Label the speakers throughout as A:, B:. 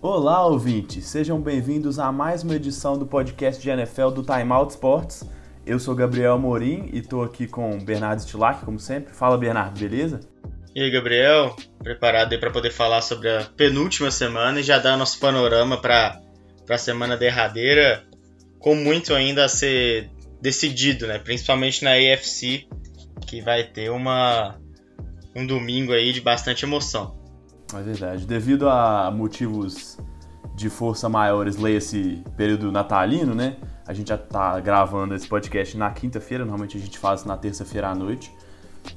A: Olá, ouvintes! Sejam bem-vindos a mais uma edição do podcast de NFL do Time Out Sports. Eu sou Gabriel Amorim e estou aqui com Bernardo Stilac, como sempre. Fala, Bernardo, beleza?
B: E aí, Gabriel? Preparado aí para poder falar sobre a penúltima semana e já dar nosso panorama para a semana derradeira, com muito ainda a ser decidido, né? Principalmente na AFC, que vai ter uma, um domingo aí de bastante emoção.
A: É verdade. Devido a motivos de força maiores, leia-se período natalino, né? A gente já tá gravando esse podcast na quinta-feira, normalmente a gente faz na terça-feira à noite.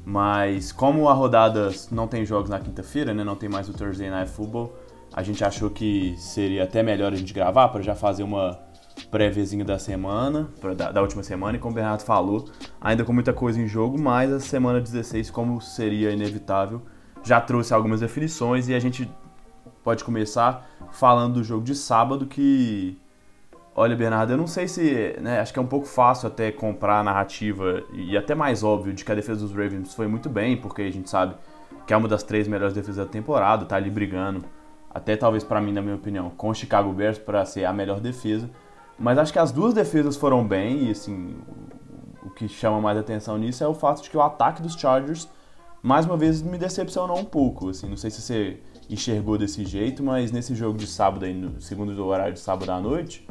A: Mas como a rodada não tem jogos na quinta-feira, né? Não tem mais o Thursday Night Football, a gente achou que seria até melhor a gente gravar para já fazer uma préviazinha da semana, da, da, última semana, e como o Bernardo falou, ainda com muita coisa em jogo, mas a semana 16, como seria inevitável, já trouxe algumas definições e a gente pode começar falando do jogo de sábado que olha Bernardo, eu não sei se, né, acho que é um pouco fácil até comprar a narrativa e até mais óbvio de que a defesa dos Ravens foi muito bem, porque a gente sabe que é uma das três melhores defesas da temporada, tá ali brigando, até talvez para mim, na minha opinião, com o Chicago Bears para ser a melhor defesa. Mas acho que as duas defesas foram bem e assim, o que chama mais atenção nisso é o fato de que o ataque dos Chargers mais uma vez me decepcionou um pouco. Assim, não sei se você enxergou desse jeito, mas nesse jogo de sábado, aí, no segundo horário de sábado à noite,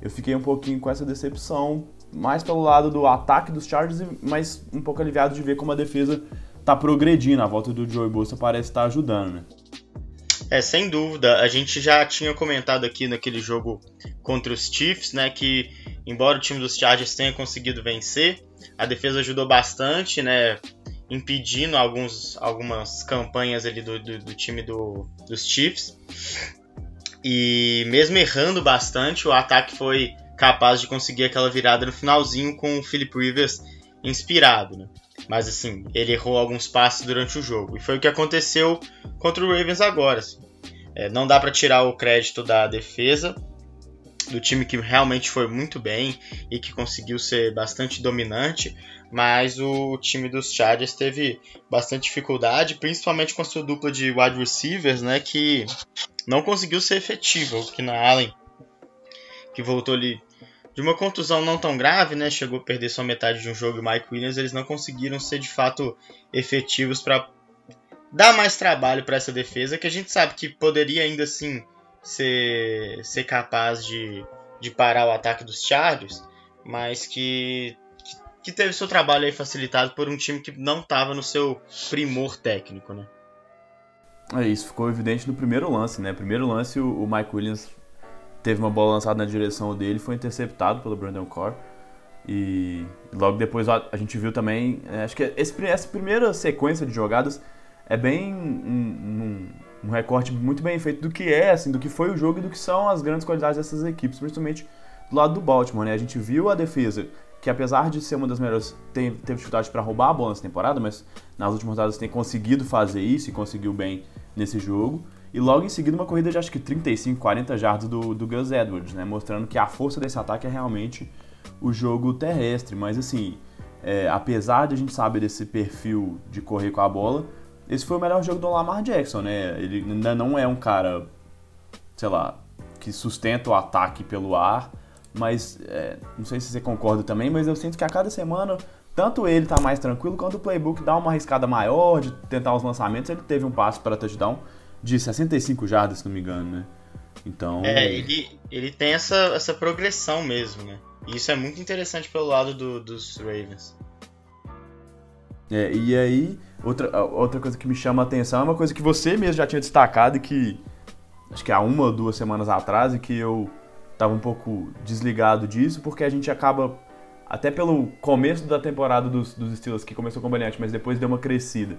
A: eu fiquei um pouquinho com essa decepção, mais pelo lado do ataque dos Chargers, mas um pouco aliviado de ver como a defesa está progredindo. A volta do Joey Bosa parece estar tá ajudando, né?
B: É, sem dúvida. A gente já tinha comentado aqui naquele jogo contra os Chiefs, né, que embora o time dos Chargers tenha conseguido vencer, a defesa ajudou bastante, né, impedindo alguns, algumas campanhas ali do, do, do time do, dos Chiefs. E mesmo errando bastante, o ataque foi capaz de conseguir aquela virada no finalzinho com o Philip Rivers inspirado. Né? Mas assim, ele errou alguns passes durante o jogo. E foi o que aconteceu contra o Ravens agora. Assim. É, não dá para tirar o crédito da defesa, do time que realmente foi muito bem e que conseguiu ser bastante dominante, mas o time dos Chargers teve bastante dificuldade, principalmente com a sua dupla de wide receivers, né, que não conseguiu ser efetivo. O na Allen, que voltou ali de uma contusão não tão grave, né, chegou a perder só metade de um jogo, e Mike Williams, eles não conseguiram ser de fato efetivos para dar mais trabalho para essa defesa, que a gente sabe que poderia ainda assim ser, ser capaz de, de parar o ataque dos Chargers, mas que, que, que teve seu trabalho aí facilitado por um time que não estava no seu primor técnico, né?
A: É, isso ficou evidente no primeiro lance, né? Primeiro lance, o, o Mike Williams teve uma bola lançada na direção dele, foi interceptado pelo Brandon Core. E logo depois a, a gente viu também, é, acho que esse, essa primeira sequência de jogadas é bem um, um, um, recorte muito bem feito do que é, assim, do que foi o jogo e do que são as grandes qualidades dessas equipes, principalmente do lado do Baltimore, né? A gente viu a defesa que apesar de ser uma das melhores, teve, dificuldade para roubar a bola nessa temporada, mas nas últimas rodadas tem conseguido fazer isso e conseguiu bem nesse jogo. E logo em seguida uma corrida de acho que 35, 40 jardas do, do Gus Edwards, né? Mostrando que a força desse ataque é realmente o jogo terrestre. Mas assim, é, apesar de a gente saber desse perfil de correr com a bola, esse foi o melhor jogo do Lamar Jackson, né? Ele ainda não é um cara, sei lá, que sustenta o ataque pelo ar, mas é, não sei se você concorda também, mas eu sinto que a cada semana, tanto ele tá mais tranquilo, quanto o playbook dá uma arriscada maior de tentar os lançamentos. Ele teve um passe para touchdown de 65 jardas, se não me engano, né?
B: Então. É, ele, ele tem essa, essa progressão mesmo, né? E isso é muito interessante pelo lado do, dos Ravens.
A: É, e aí, outra, outra coisa que me chama a atenção é uma coisa que você mesmo já tinha destacado e que acho que há uma ou duas semanas atrás e que eu estava um pouco desligado disso, porque a gente acaba, até pelo começo da temporada dos, dos Steelers, que começou com brilhante, mas depois deu uma crescida,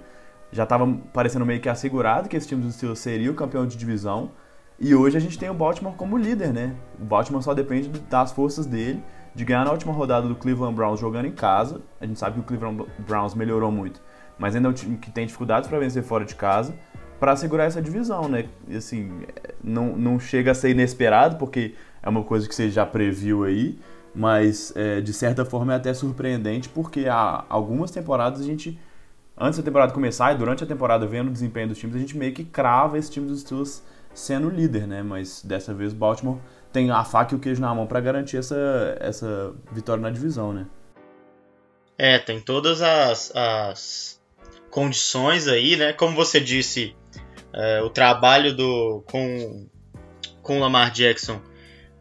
A: já estava parecendo meio que assegurado que esse time dos Steelers seria o campeão de divisão, e hoje a gente tem o Baltimore como líder, né? O Baltimore só depende das forças dele, de ganhar na última rodada do Cleveland Browns jogando em casa. A gente sabe que o Cleveland Browns melhorou muito, mas ainda é um time que tem dificuldades para vencer fora de casa, para segurar essa divisão, né? E assim, não, não chega a ser inesperado, porque é uma coisa que você já previu aí, mas é, de certa forma é até surpreendente, porque há algumas temporadas a gente, antes da temporada começar e durante a temporada vendo o desempenho dos times, a gente meio que crava esse time dos Steelers sendo líder, né? Mas dessa vez o Baltimore tem a faca e o queijo na mão para garantir essa, essa vitória na divisão, né?
B: É, tem todas as, as condições aí, né? Como você disse, é, o trabalho do com, com Lamar Jackson,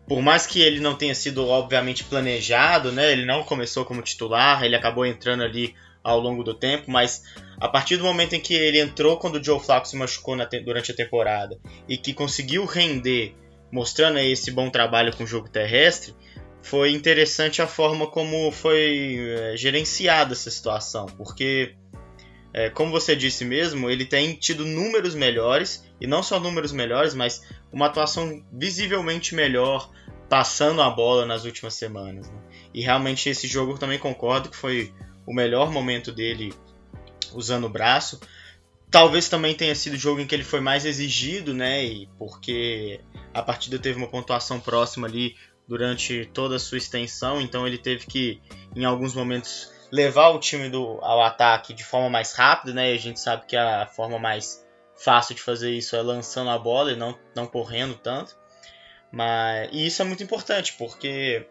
B: por mais que ele não tenha sido obviamente planejado, né? Ele não começou como titular, ele acabou entrando ali ao longo do tempo, mas a partir do momento em que ele entrou quando o Joe Flacco se machucou na, durante a temporada e que conseguiu render, mostrando esse bom trabalho com o jogo terrestre, foi interessante a forma como foi é, gerenciada essa situação, porque é, como você disse mesmo, ele tem tido números melhores, e não só números melhores, mas uma atuação visivelmente melhor passando a bola nas últimas semanas. Né? E realmente esse jogo eu também concordo que foi o melhor momento dele usando o braço. Talvez também tenha sido o jogo em que ele foi mais exigido, né? E porque a partida teve uma pontuação próxima ali durante toda a sua extensão, então ele teve que, em alguns momentos, levar o time do, ao ataque de forma mais rápida, né? E a gente sabe que a forma mais fácil de fazer isso é lançando a bola e não, não correndo tanto. Mas e isso é muito importante porque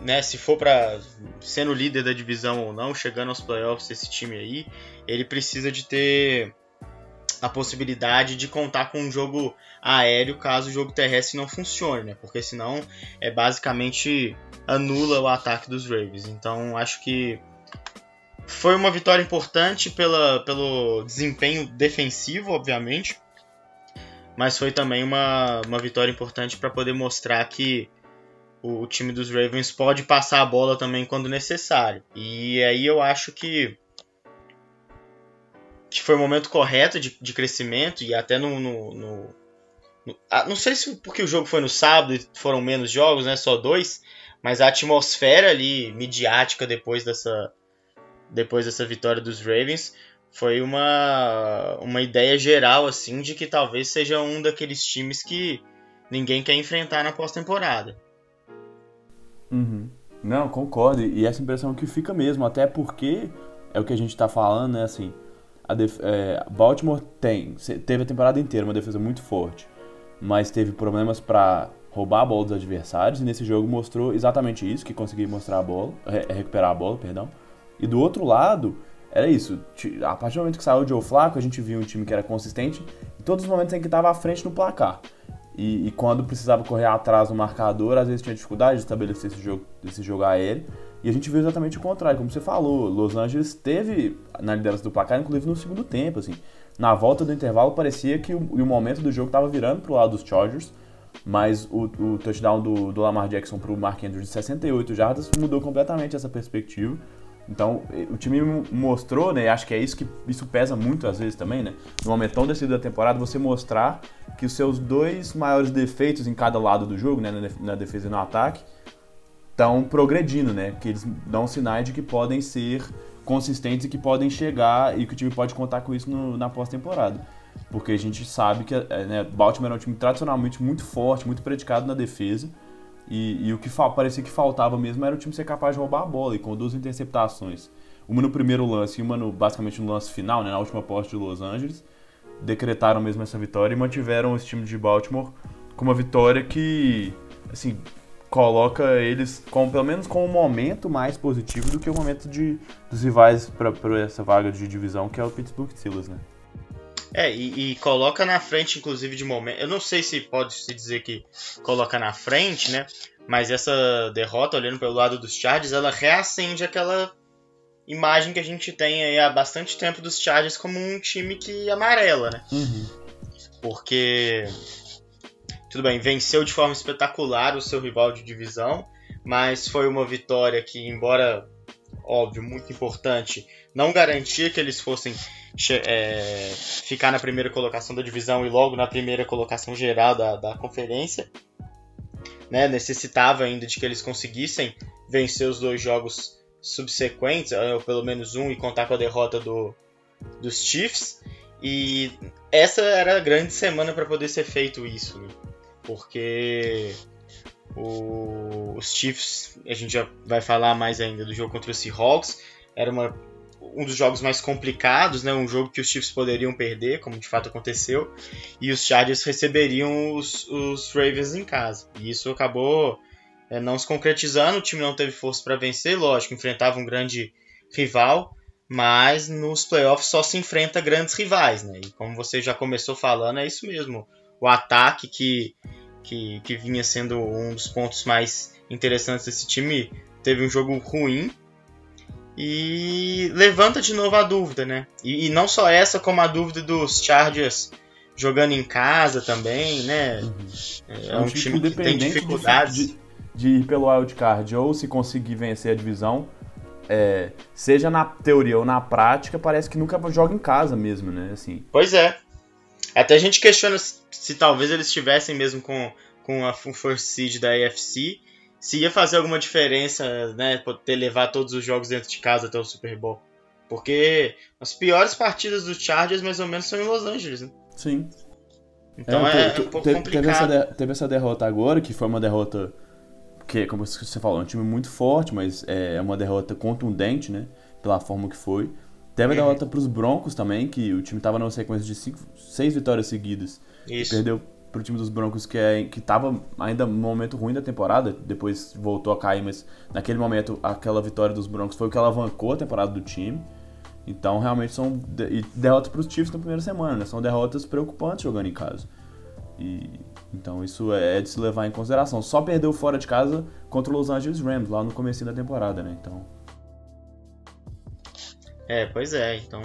B: né, se for para sendo líder da divisão ou não, chegando aos playoffs esse time aí, ele precisa de ter a possibilidade de contar com um jogo aéreo caso o jogo terrestre não funcione, né? Porque senão é basicamente anula o ataque dos Ravens. Então acho que foi uma vitória importante pela, pelo desempenho defensivo, obviamente, mas foi também uma, uma vitória importante para poder mostrar que o, o, time dos Ravens pode passar a bola também quando necessário. E aí eu acho que que foi o momento correto de, de crescimento e até no, no, no, ah, não sei se porque o jogo foi no sábado e foram menos jogos, né, só dois, mas a atmosfera ali midiática depois dessa depois dessa vitória dos Ravens foi uma uma ideia geral assim de que talvez seja um daqueles times que ninguém quer enfrentar na pós-temporada.
A: Uhum. Não, concordo. E essa impressão que fica mesmo, até porque é o que a gente está falando, né? Assim, a é, Baltimore tem, teve a temporada inteira uma defesa muito forte, mas teve problemas para roubar a bola dos adversários e nesse jogo mostrou exatamente isso, que conseguia mostrar a bola, re recuperar a bola, perdão. E do outro lado, era isso. A partir do momento que saiu o Joe Flacco, a gente viu um time que era consistente em todos os momentos em que estava à frente no placar. E, e, quando precisava correr atrás do marcador, às vezes tinha dificuldade de estabelecer esse jogo, esse jogo aéreo. E a gente viu exatamente o contrário, como você falou. Los Angeles teve na liderança do placar, inclusive no segundo tempo. Assim. Na volta do intervalo, parecia que o, o momento do jogo estava virando para o lado dos Chargers. Mas o, o touchdown do, do Lamar Jackson para o Mark Andrews de 68 jardas mudou completamente essa perspectiva. Então, o time mostrou, né? Acho que é isso que isso pesa muito às vezes também, né? No momento tão decidido da temporada, você mostrar que os seus dois maiores defeitos em cada lado do jogo, né? Na defesa e no ataque, estão progredindo, né? Que eles dão sinais de que podem ser consistentes e que podem chegar e que o time pode contar com isso no, na pós-temporada. Porque a gente sabe que é, né, Baltimore é um time tradicionalmente muito forte, muito predicado na defesa. E, e o que parecia que faltava mesmo era o time ser capaz de roubar a bola. E com duas interceptações, uma no primeiro lance e uma no, basicamente no lance final, né, na última posse de Los Angeles, decretaram mesmo essa vitória e mantiveram esse time de Baltimore com uma vitória que, assim, coloca eles com pelo menos com um momento mais positivo do que o momento de, dos rivais para essa vaga de divisão que é o Pittsburgh Steelers, né?
B: É, e, e, coloca na frente, inclusive, de momento. Eu não sei se pode se dizer que coloca na frente, né? Mas essa derrota, olhando pelo lado dos Chargers, ela reacende aquela imagem que a gente tem aí há bastante tempo dos Chargers como um time que amarela, né?
A: Uhum.
B: Porque tudo bem, venceu de forma espetacular o seu rival de divisão, mas foi uma vitória que, embora óbvio, muito importante, não garantia que eles fossem é, ficar na primeira colocação da divisão e logo na primeira colocação geral da, da conferência. Né, necessitava ainda de que eles conseguissem vencer os dois jogos subsequentes, ou pelo menos um, e contar com a derrota do, dos Chiefs. E essa era a grande semana para poder ser feito isso. Né? porque o, os Chiefs, a gente já vai falar mais ainda do jogo contra os Seahawks, era uma um dos jogos mais complicados, né? Um jogo que os Chiefs poderiam perder, como de fato aconteceu, e os Chargers receberiam os, os Ravens em casa. E isso acabou é, não se concretizando, o time não teve força para vencer, lógico, enfrentava um grande rival, mas nos playoffs só se enfrenta grandes rivais, né? E como você já começou falando, é isso mesmo. O ataque que, que, que vinha sendo um dos pontos mais interessantes desse time teve um jogo ruim. E levanta de novo a dúvida, né? E, e não só essa, como a dúvida dos Chargers jogando em casa também, né?
A: Uhum. É, é um, um time que tem dificuldades. De, de ir pelo wildcard ou se conseguir vencer a divisão, é, seja na teoria ou na prática, parece que nunca joga em casa mesmo, né? Assim.
B: Pois é. Até a gente questiona se, se talvez eles estivessem mesmo com, com a First Seed da AFC, se ia fazer alguma diferença, né? Poder levar todos os jogos dentro de casa até o Super Bowl. Porque as piores partidas dos Chargers, mais ou menos, são em Los Angeles, né?
A: Sim.
B: Então é, é, é um pouco teve, complicado.
A: Teve essa, teve essa derrota agora, que foi uma derrota que, como você falou, é um time muito forte, mas é uma derrota contundente, né? Pela forma que foi. Teve a uhum. derrota para os Broncos também, que o time estava numa sequência de cinco, seis vitórias seguidas. Isso. Perdeu para o time dos Broncos, que é, estava ainda no momento ruim da temporada, depois voltou a cair, mas naquele momento aquela vitória dos Broncos foi o que alavancou a temporada do time. Então realmente são de, derrotas para os Chiefs na primeira semana, né? São derrotas preocupantes jogando em casa. E então isso é, é de se levar em consideração. Só perdeu fora de casa contra os Los Angeles Rams lá no começo da temporada, né? Então.
B: É, pois é, então.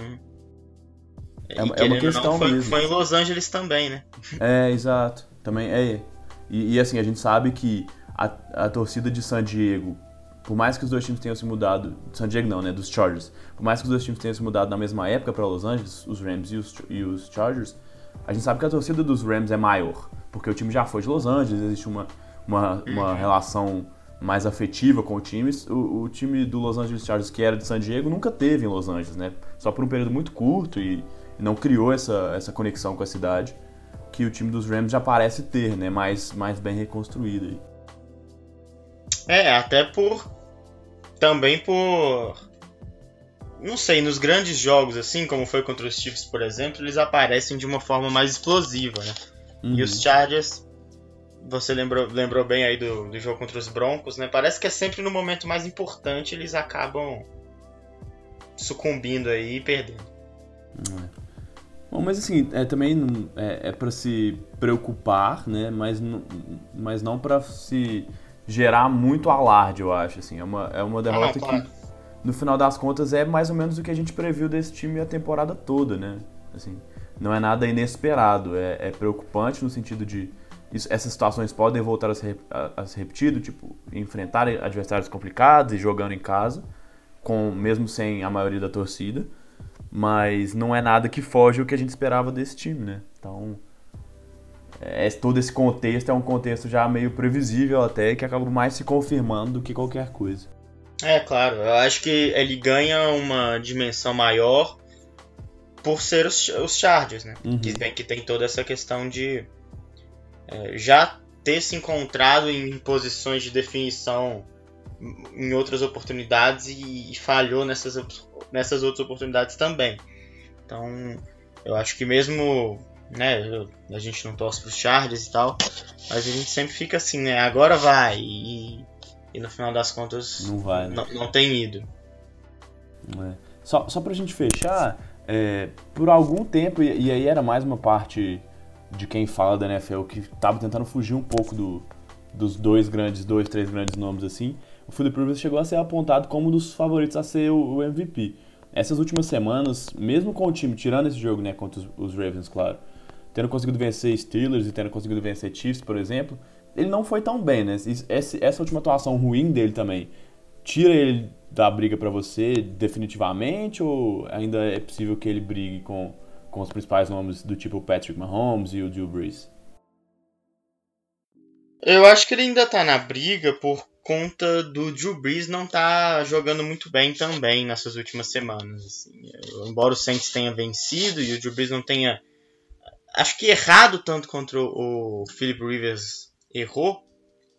A: É, é uma questão
B: não, foi,
A: mesmo.
B: Foi em Los Angeles também, né?
A: É, exato. Também é. E, e assim, a gente sabe que a, a torcida de San Diego, por mais que os dois times tenham se mudado, San Diego não, né, dos Chargers, por mais que os dois times tenham se mudado na mesma época para Los Angeles, os Rams e os, e os Chargers, a gente sabe que a torcida dos Rams é maior, porque o time já foi de Los Angeles, existe uma, uma, uma uhum. relação mais afetiva com o time. O, o, time do Los Angeles Chargers, que era de San Diego, nunca teve em Los Angeles, né? Só por um período muito curto e, não criou essa, essa conexão com a cidade que o time dos Rams já parece ter, né? Mais, mais bem reconstruído aí.
B: É, até por. Também por não sei, nos grandes jogos, assim, como foi contra os Chiefs, por exemplo, eles aparecem de uma forma mais explosiva, né? Uhum. E os Chargers, você lembrou, lembrou bem aí do, do jogo contra os Broncos, né? Parece que é sempre no momento mais importante eles acabam sucumbindo aí e perdendo.
A: É. Bom, mas assim, é, também é, é para se preocupar, né? Mas, mas não para se gerar muito alarde, eu acho. Assim. É, uma, é uma derrota ah, não, que no final das contas é mais ou menos o que a gente previu desse time a temporada toda, né? Assim, não é nada inesperado, é, é preocupante no sentido de isso, essas situações podem voltar a se, a, a se repetir, do tipo enfrentar adversários complicados e jogando em casa, com mesmo sem a maioria da torcida, mas não é nada que foge o que a gente esperava desse time, né? Então é, todo esse contexto é um contexto já meio previsível até que acaba mais se confirmando do que qualquer coisa.
B: É, claro. Eu acho que ele ganha uma dimensão maior por ser os, os Chargers, né? Uhum. Que, tem, que tem toda essa questão de já ter se encontrado em posições de definição em outras oportunidades e, e falhou nessas, nessas outras oportunidades também. Então, eu acho que mesmo né, a gente não torce para os Chargers e tal, mas a gente sempre fica assim, né, agora vai e e no final das contas
A: não vai,
B: né? não, não tem ido.
A: É. Só, só pra gente fechar, é, por algum tempo, e, e, aí era mais uma parte de quem fala da NFL que tava tentando fugir um pouco do, dos dois grandes, dois, três grandes nomes assim, o Philip Rivers chegou a ser apontado como um dos favoritos a ser o, o MVP. Essas últimas semanas, mesmo com o time tirando esse jogo, né, contra os, os Ravens, claro, tendo conseguido vencer Steelers e tendo conseguido vencer Chiefs, por exemplo, ele não foi tão bem, né? Essa última atuação ruim dele também tira ele da briga para você definitivamente ou ainda é possível que ele brigue com, com os principais nomes do tipo Patrick Mahomes e o Drew Brees?
B: Eu acho que ele ainda tá na briga por conta do Drew Brees não tá jogando muito bem também nessas últimas semanas. Assim. Embora o Saints tenha vencido e o Drew Brees não tenha, acho que errado tanto contra o Philip Rivers errou,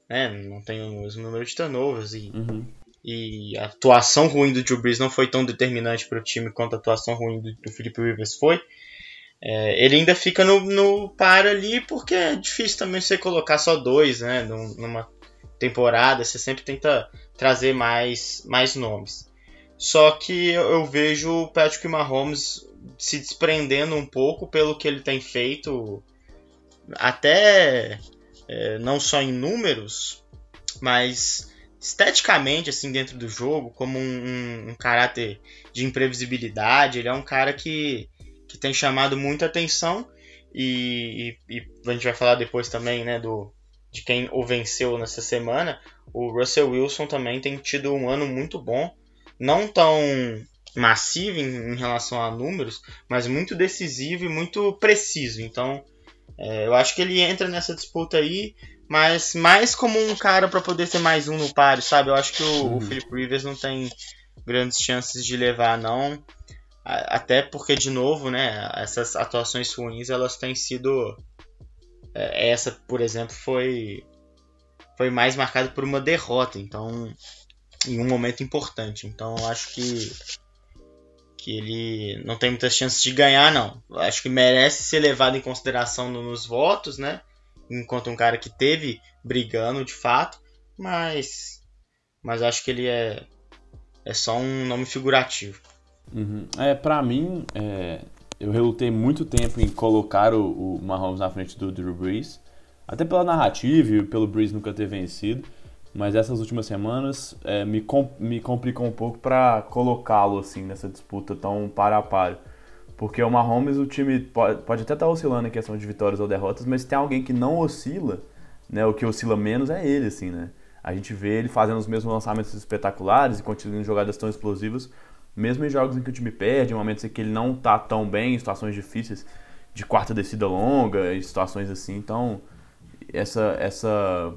B: né? Não tem o mesmo número de turnovers e, uhum. e a atuação ruim do Drew Brees não foi tão determinante para o time quanto a atuação ruim do, do Philip Rivers foi. É, ele ainda fica no, no par ali porque é difícil também você colocar só dois, né? Numa temporada, você sempre tenta trazer mais, mais nomes. Só que eu vejo o Patrick Mahomes se desprendendo um pouco pelo que ele tem feito, até é, não só em números, mas esteticamente, assim, dentro do jogo, como um, um, um, caráter de imprevisibilidade. Ele é um cara que, que tem chamado muita atenção e, e, e, a gente vai falar depois também, né, do, de quem o venceu nessa semana. O Russell Wilson também tem tido um ano muito bom, não tão massivo em, em relação a números, mas muito decisivo e muito preciso. Então, é, eu acho que ele entra nessa disputa aí mas mais como um cara para poder ter mais um no páreo, sabe? Eu acho que o, uhum. o Philip Rivers não tem grandes chances de levar, não. Até porque, de novo, né, essas atuações ruins, elas têm sido... É, essa, por exemplo, foi, foi mais marcada por uma derrota, então... Em um momento importante. Então, eu acho que que ele não tem muitas chances de ganhar, não. Acho que merece ser levado em consideração nos votos, né? enquanto um cara que teve brigando de fato, mas mas acho que ele é é só um nome figurativo.
A: Uhum. É, para mim, é, eu relutei muito tempo em colocar o, o Mahomes na frente do Drew Brees, até pela narrativa e pelo Brees nunca ter vencido, mas essas últimas semanas é, me, com, me complicou um pouco para colocá-lo assim nessa disputa tão para a par. Porque o Mahomes, o time pode, pode até estar tá oscilando em questão de vitórias ou derrotas, mas tem alguém que não oscila, né? O que oscila menos é ele, assim, né? A gente vê ele fazendo os mesmos lançamentos espetaculares e continuando jogadas tão explosivas, mesmo em jogos em que o time perde, em momentos em que ele não tá tão bem, em situações difíceis, de quarta descida longa, em situações assim. Então, essa, essa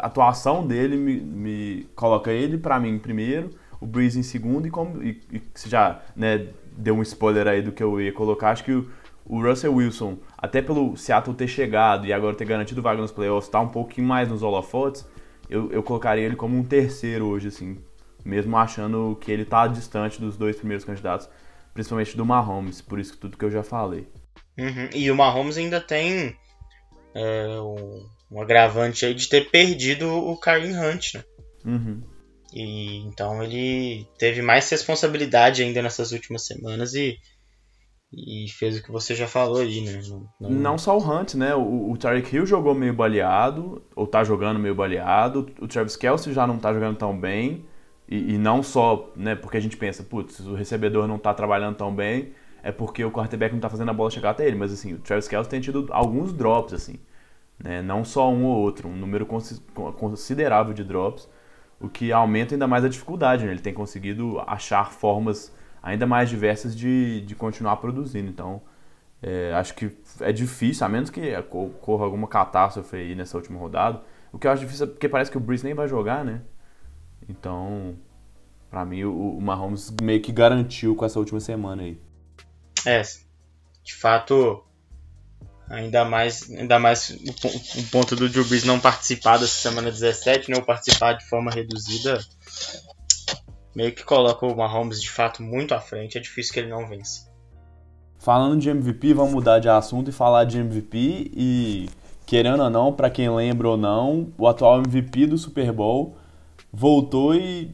A: atuação dele me, me coloca ele, para mim, em primeiro, o Breeze em segundo, e como e, e já né, deu um spoiler aí do que eu ia colocar. Acho que o, o Russell Wilson, até pelo Seattle ter chegado e agora ter garantido vaga nos playoffs, tá um pouquinho mais nos holofotes, eu, eu colocaria ele como um terceiro hoje, assim. Mesmo achando que ele tá distante dos dois primeiros candidatos, principalmente do Mahomes, por isso tudo que eu já falei.
B: Uhum. E o Mahomes ainda tem é, um, um, agravante aí de ter perdido o Kareem Hunt, né?
A: Uhum.
B: E então ele teve mais responsabilidade ainda nessas últimas semanas e, e fez o que você já falou aí, né?
A: Não, não... não só o Hunt, né? O, o Tarek Hill jogou meio baleado, ou tá jogando meio baleado. O Travis Kelsey já não tá jogando tão bem. E, e não só, né? Porque a gente pensa, putz, o recebedor não tá trabalhando tão bem, é porque o quarterback não tá fazendo a bola chegar até ele. Mas assim, o Travis Kelsey tem tido alguns drops, assim. Né? Não só um ou outro, um número considerável de drops o que aumenta ainda mais a dificuldade. Né? Ele tem conseguido achar formas ainda mais diversas de, de continuar produzindo. Então, é, acho que é difícil, a menos que ocorra alguma catástrofe aí nessa última rodada. O que eu acho difícil é porque parece que o Breeze nem vai jogar, né? Então, para mim, o, o Mahomes meio que garantiu com essa última semana aí.
B: É, de fato, Ainda mais, ainda mais o, o ponto do Drew Brees não participar dessa semana 17, né? Ou participar de forma reduzida, meio que coloca o Mahomes de fato muito à frente. É difícil que ele não vença.
A: Falando de MVP, vamos mudar de assunto e falar de MVP. E querendo ou não, para quem lembra ou não, o atual MVP do Super Bowl voltou e.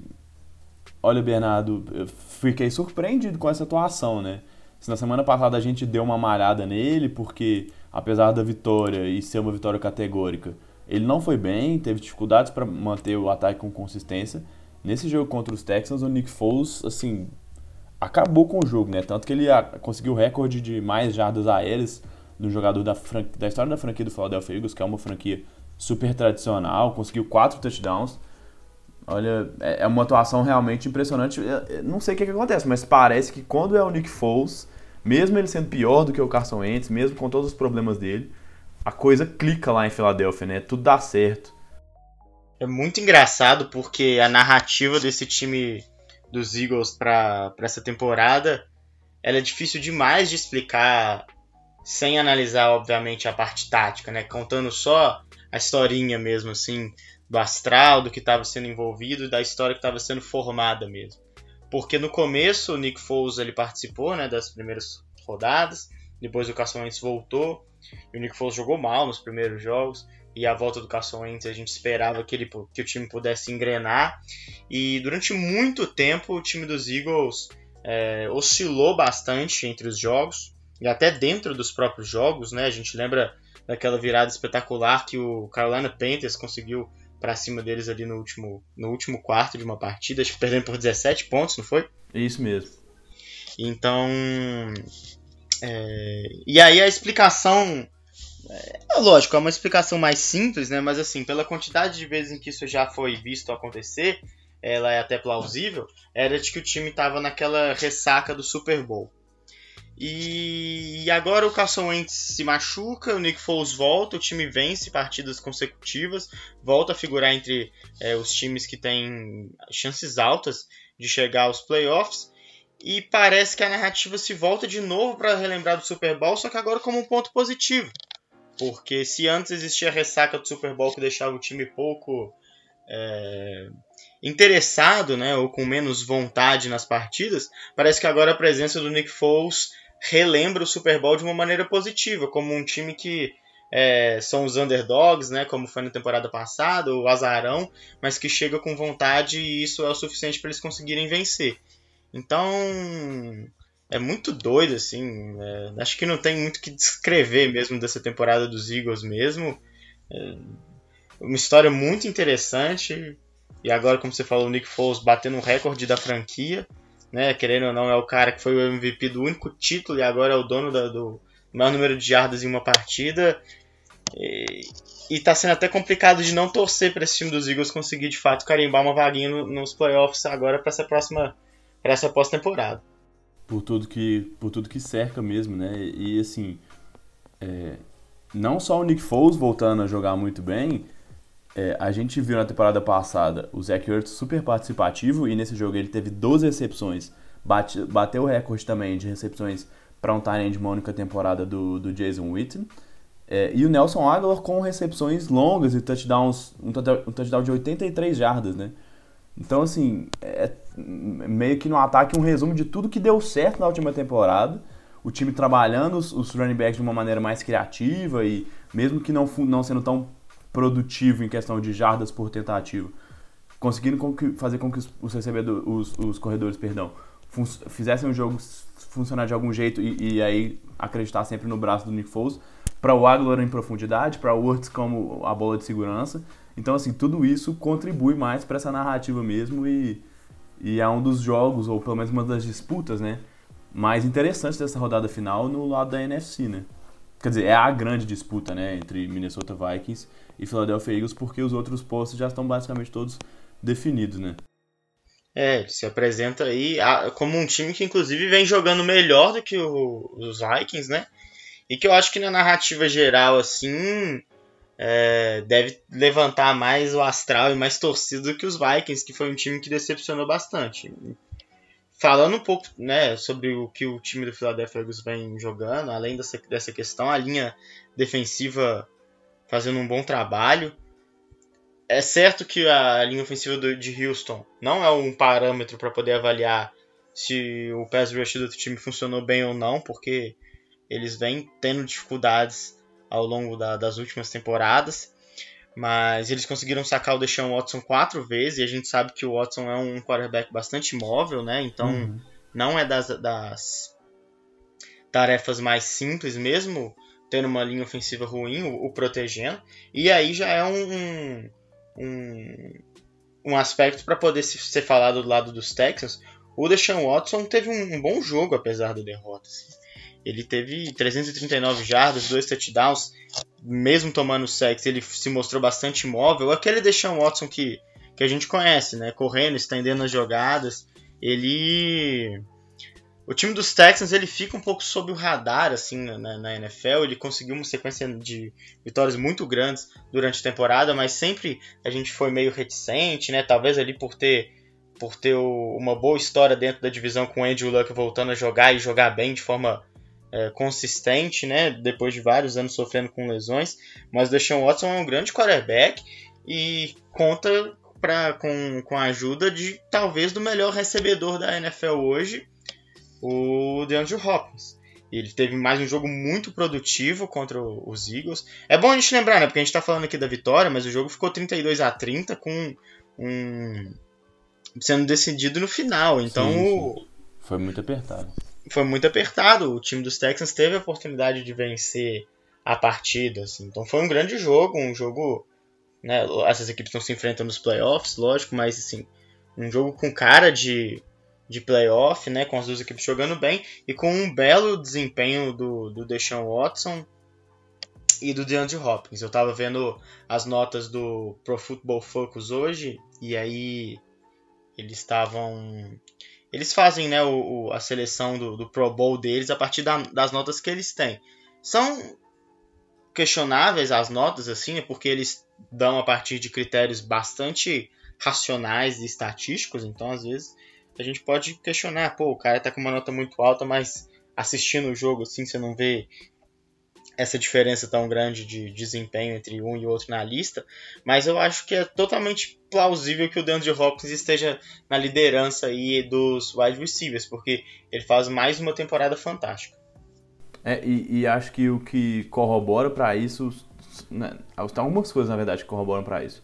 A: Olha, Bernardo, eu fiquei surpreendido com essa atuação, né? Se na semana passada a gente deu uma malhada nele, porque apesar da vitória e ser uma vitória categórica, ele não foi bem, teve dificuldades para manter o ataque com consistência. Nesse jogo contra os Texans, o Nick Foles, assim, acabou com o jogo, né? Tanto que ele conseguiu o recorde de mais jardas aéreas no jogador da, da história da franquia do Philadelphia Eagles, que é uma franquia super tradicional, conseguiu quatro touchdowns. Olha, é, é uma atuação realmente impressionante. Eu não sei o que, que acontece, mas parece que quando é o Nick Foles, mesmo ele sendo pior do que o Carson Wentz, mesmo com todos os problemas dele, a coisa clica lá em Filadélfia, né? Tudo dá certo.
B: É muito engraçado porque a narrativa desse time dos Eagles para essa temporada ela é difícil demais de explicar sem analisar, obviamente, a parte tática, né? Contando só a historinha mesmo, assim, do astral, do que estava sendo envolvido, da história que estava sendo formada mesmo. Porque no começo o Nick Foles ele participou né, das primeiras rodadas, depois o Carson Wentz voltou, e o Nick Foles jogou mal nos primeiros jogos, e a volta do Carson Wentz a gente esperava que, ele, que o time pudesse engrenar, e durante muito tempo o time dos Eagles é, oscilou bastante entre os jogos, e até dentro dos próprios jogos, né, a gente lembra daquela virada espetacular que o Carolina Panthers conseguiu para cima deles ali no último, no último quarto de uma partida, acho que perdendo por 17 pontos, não foi?
A: Isso mesmo.
B: Então. É, e aí a explicação. É, é, lógico, é uma explicação mais simples, né? Mas assim, pela quantidade de vezes em que isso já foi visto acontecer, ela é até plausível, era de que o time estava naquela ressaca do Super Bowl. E, agora o Carson Wentz se machuca, o Nick Foles volta, o time vence partidas consecutivas, volta a figurar entre é, os times que têm chances altas de chegar aos playoffs. E parece que a narrativa se volta de novo para relembrar do Super Bowl, só que agora como um ponto positivo. Porque se antes existia a ressaca do Super Bowl que deixava o time pouco é, interessado, né, ou com menos vontade nas partidas, parece que agora a presença do Nick Foles relembra o Super Bowl de uma maneira positiva, como um time que é, são os underdogs, né, como foi na temporada passada, o azarão, mas que chega com vontade e isso é o suficiente para eles conseguirem vencer. Então, é muito doido, assim. É, acho que não tem muito que descrever mesmo dessa temporada dos Eagles mesmo. É uma história muito interessante. E agora, como você falou, o Nick Foles batendo um recorde da franquia né? Querendo ou não, é o cara que foi o MVP do único título e agora é o dono da, do maior número de jardas em uma partida. E, e tá sendo até complicado de não torcer para esse time dos Eagles conseguir de fato carimbar uma vaguinha no, nos playoffs agora para essa próxima para essa pós-temporada.
A: Por tudo que por tudo que cerca mesmo, né? E assim, é, não só o Nick Foles voltando a jogar muito bem, é, a gente viu na temporada passada o Zach Ertz super participativo e nesse jogo ele teve 12 recepções. Bate, bateu o recorde também de recepções para um time de uma única temporada do, do Jason Witten. É, e o Nelson Aguilar com recepções longas e touchdowns, um, um touchdown de 83 jardas, né? Então, assim, é meio que no ataque um resumo de tudo que deu certo na última temporada. O time trabalhando os, os running backs de uma maneira mais criativa e mesmo que não, não sendo tão produtivo em questão de jardas por tentativa, conseguindo fazer com que os, os, os corredores, perdão, fizessem o jogo funcionar de algum jeito e, e, aí acreditar sempre no braço do Nick Foles, para o Aguilar em profundidade, para o Wurtz como a bola de segurança. Então, assim, tudo isso contribui mais para essa narrativa mesmo e, e é um dos jogos, ou pelo menos uma das disputas, né, mais interessantes dessa rodada final no lado da NFC, né? Quer dizer, é a grande disputa, né, entre Minnesota Vikings e Philadelphia Eagles, porque os outros postos já estão basicamente todos definidos, né?
B: É, ele se apresenta aí como um time que inclusive vem jogando melhor do que o, os Vikings, né? E que eu acho que na narrativa geral, assim, é, deve levantar mais o astral e mais torcido do que os Vikings, que foi um time que decepcionou bastante. Falando um pouco né, sobre o que o time do Philadelphia Eagles vem jogando, além dessa, dessa questão, a linha defensiva fazendo um bom trabalho. É certo que a linha ofensiva de Houston não é um parâmetro para poder avaliar se o pass rush do time funcionou bem ou não, porque eles vêm tendo dificuldades ao longo da, das últimas temporadas. Mas eles conseguiram sacar o Deshaun Watson quatro vezes, e a gente sabe que o Watson é um quarterback bastante móvel, né? Então uhum. não é das, das tarefas mais simples mesmo tendo uma linha ofensiva ruim, o, o protegendo. E aí já é um, um, um aspecto para poder ser falado do lado dos Texans. O Deshaun Watson teve um, um bom jogo, apesar da derrota. Assim. Ele teve 339 jardas, dois touchdowns, mesmo tomando sexo, ele se mostrou bastante móvel. Aquele Deshaun Watson que, que a gente conhece, né? Correndo, estendendo as jogadas. Ele o time dos Texans ele fica um pouco sob o radar assim na, na, NFL. Ele conseguiu uma sequência de vitórias muito grandes durante a temporada, mas sempre a gente foi meio reticente, né? Talvez ali por ter por ter o, uma boa história dentro da divisão com o Andrew Luck voltando a jogar e jogar bem de forma é, consistente, né? Depois de vários anos sofrendo com lesões, mas o Deshaun Watson é um grande quarterback e conta pra, com, com a ajuda de talvez do melhor recebedor da NFL hoje, o DeAndre Hopkins. Ele teve mais um jogo muito produtivo contra os Eagles. É bom a gente lembrar, né? Porque a gente tá falando aqui da vitória, mas o jogo ficou 32 a 30 com um sendo decidido no final. Então sim, sim.
A: foi muito apertado.
B: Foi muito apertado. O time dos Texans teve a oportunidade de vencer a partida. Assim. Então foi um grande jogo, um jogo. Né, essas equipes estão se enfrentando nos playoffs, lógico, mas assim, um jogo com cara de, de playoff, né, com as duas equipes jogando bem e com um belo desempenho do, do Deshaun Watson e do DeAndre Hopkins. Eu tava vendo as notas do Pro Football Focus hoje e aí eles estavam eles fazem né, o, o, a seleção do, do Pro Bowl deles a partir da, das notas que eles têm. São questionáveis as notas, assim, é porque eles dão a partir de critérios bastante racionais e estatísticos, então às vezes a gente pode questionar, pô, o cara tá com uma nota muito alta, mas assistindo o jogo assim, você não vê essa diferença tão grande de desempenho entre um e outro na lista, mas eu acho que é totalmente plausível que o DeAndre Hopkins esteja na liderança aí dos wide receivers, porque ele faz mais uma temporada fantástica.
A: É, e, e acho que o que corrobora para isso, né, tem algumas coisas na verdade corroboram para isso.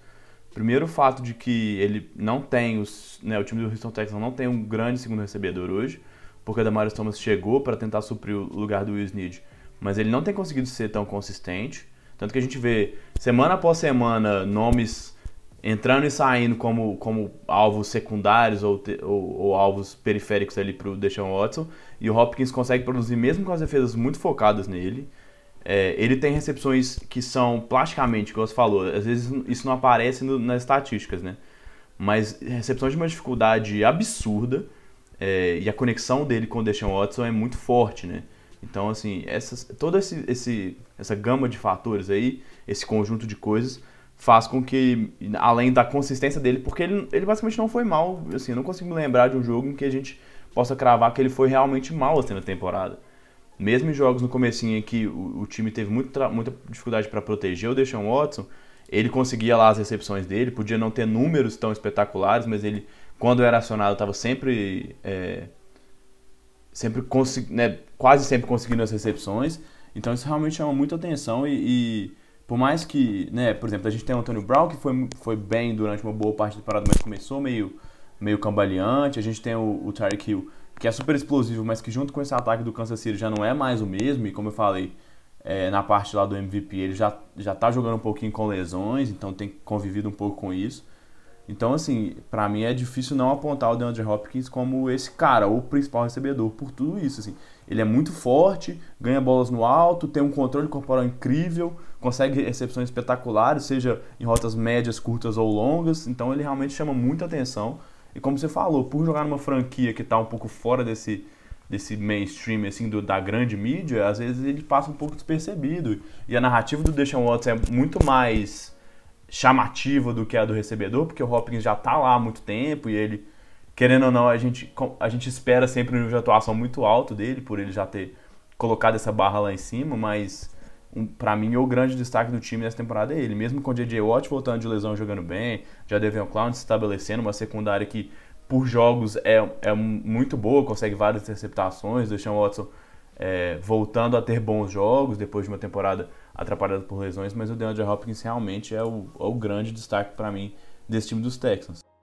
A: Primeiro, o fato de que ele não tem os, né, o time do Houston Texans não tem um grande segundo recebedor hoje, porque o Damaris Thomas chegou para tentar suprir o lugar do Will Snead mas ele não tem conseguido ser tão consistente. Tanto que a gente vê semana após semana nomes entrando e saindo como, como alvos secundários ou, ou, ou alvos periféricos ali para o Deshaun Watson. E o Hopkins consegue produzir mesmo com as defesas muito focadas nele. É, ele tem recepções que são plasticamente, como você falou, às vezes isso não aparece no, nas estatísticas, né? Mas recepções de uma dificuldade absurda é, e a conexão dele com o Deshaun Watson é muito forte, né? Então, assim, essas, toda esse, esse, essa gama de fatores aí, esse conjunto de coisas, faz com que, além da consistência dele, porque ele, ele basicamente não foi mal, assim, eu não consigo me lembrar de um jogo em que a gente possa cravar que ele foi realmente mal assim na temporada. Mesmo em jogos no comecinho em que o, o time teve muita, muita dificuldade para proteger o Deshaun Watson, ele conseguia lá as recepções dele, podia não ter números tão espetaculares, mas ele, quando era acionado, estava sempre é, sempre né, quase sempre conseguindo as recepções. Então isso realmente chama muita atenção e, e, por mais que, né, por exemplo, a gente tem o Antônio Brown que foi, foi bem durante uma boa parte da temporada, mas começou meio, meio cambaleante. A gente tem o, o Tyreek Hill que é super explosivo, mas que junto com esse ataque do Kansas City já não é mais o mesmo. E como eu falei, é, na parte lá do MVP ele já, já tá jogando um pouquinho com lesões, então tem convivido um pouco com isso. Então, assim, para mim é difícil não apontar o DeAndre Hopkins como esse cara, o principal recebedor, por tudo isso, assim. Ele é muito forte, ganha bolas no alto, tem um controle corporal incrível, consegue recepções espetaculares, seja em rotas médias, curtas ou longas, então ele realmente chama muita atenção. E como você falou, por jogar numa franquia que está um pouco fora desse, desse mainstream, assim, do, da grande mídia, às vezes ele passa um pouco despercebido. E a narrativa do Deshaun Watson é muito mais chamativa do que a do recebedor, porque o Hopkins já está lá há muito tempo e ele, querendo ou não, a gente, a gente espera sempre um nível de atuação muito alto dele, por ele já ter colocado essa barra lá em cima, mas um, para mim o grande destaque do time nessa temporada é ele, mesmo com o J.J. Watt voltando de lesão jogando bem, já Devion Clown se estabelecendo, uma secundária que por jogos é, é muito boa, consegue várias interceptações, o Watson é, voltando a ter bons jogos depois de uma temporada atrapalhado por lesões, mas o DeAndre Hopkins realmente é o, é o grande destaque para mim desse time dos Texans.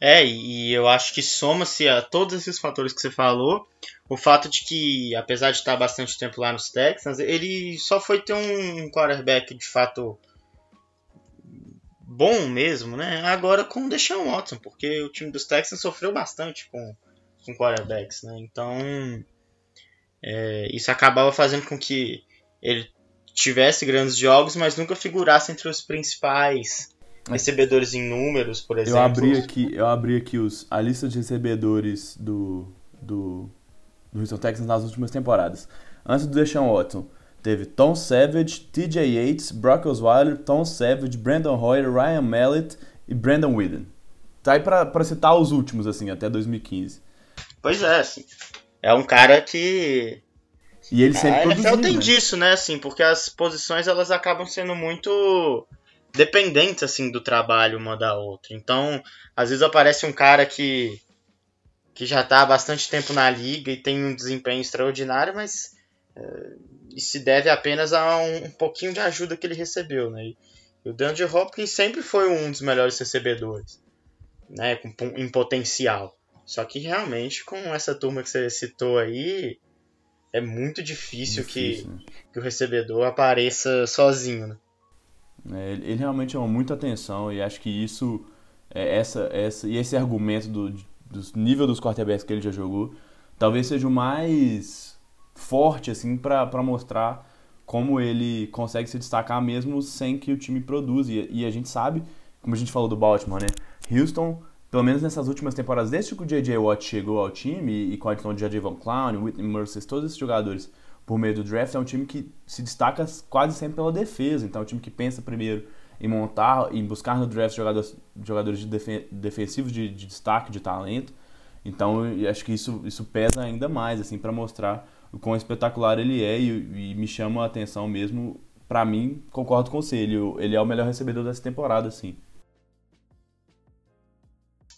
B: É, e eu acho que soma-se a todos esses fatores que você falou, o fato de que, apesar de estar bastante tempo lá nos Texans, ele só foi ter um quarterback de fato bom mesmo, né? Agora com o Deshaun Watson, porque o time dos Texans sofreu bastante com, com quarterbacks, né? Então, é, isso acabava fazendo com que ele tivesse grandes jogos, mas nunca figurasse entre os principais recebedores em números, por exemplo.
A: Eu abri aqui, eu abri aqui os, a lista de recebedores do, do, do Houston Texans nas últimas temporadas. Antes do Deshaun Watson, teve Tom Savage, TJ Yates, Brock Osweiler, Tom Savage, Brandon Hoyer, Ryan Mallett e Brandon Whedon. Tá aí pra, pra citar os últimos, assim, até 2015.
B: Pois é, assim. É um cara que
A: e ele sempre
B: a NFL tem né? disso, né? Assim, porque as posições elas acabam sendo muito dependentes assim do trabalho uma da outra. Então, às vezes aparece um cara que que já está há bastante tempo na liga e tem um desempenho extraordinário, mas isso se deve apenas a um, um, pouquinho de ajuda que ele recebeu, né? E, o DeAndre Hopkins sempre foi um dos melhores recebedores, né? Com, em potencial. Só que realmente com essa turma que você citou aí, é muito difícil, difícil que, né? que o recebedor apareça sozinho, né?
A: É, ele, realmente chama muita atenção e acho que isso, é, essa, essa, e esse argumento do, do nível dos quarterbacks que ele já jogou, talvez seja o mais forte assim para mostrar como ele consegue se destacar mesmo sem que o time produza. E, e, a gente sabe, como a gente falou do Baltimore, né? Houston, pelo menos nessas últimas temporadas, desde que o J.J. Watt chegou ao time e, e com a adição de J.J. Von Clown, Whitney Mercer, todos esses jogadores por meio do draft, é um time que se destaca quase sempre pela defesa. Então é um time que pensa primeiro em montar, em buscar no draft jogadores, jogadores de defen defensivos de, de, destaque, de talento. Então, acho que isso, isso pesa ainda mais, assim, para mostrar o quão espetacular ele é e, e me chama a atenção mesmo. Para mim, concordo com você, ele, ele é o melhor recebedor dessa temporada, assim.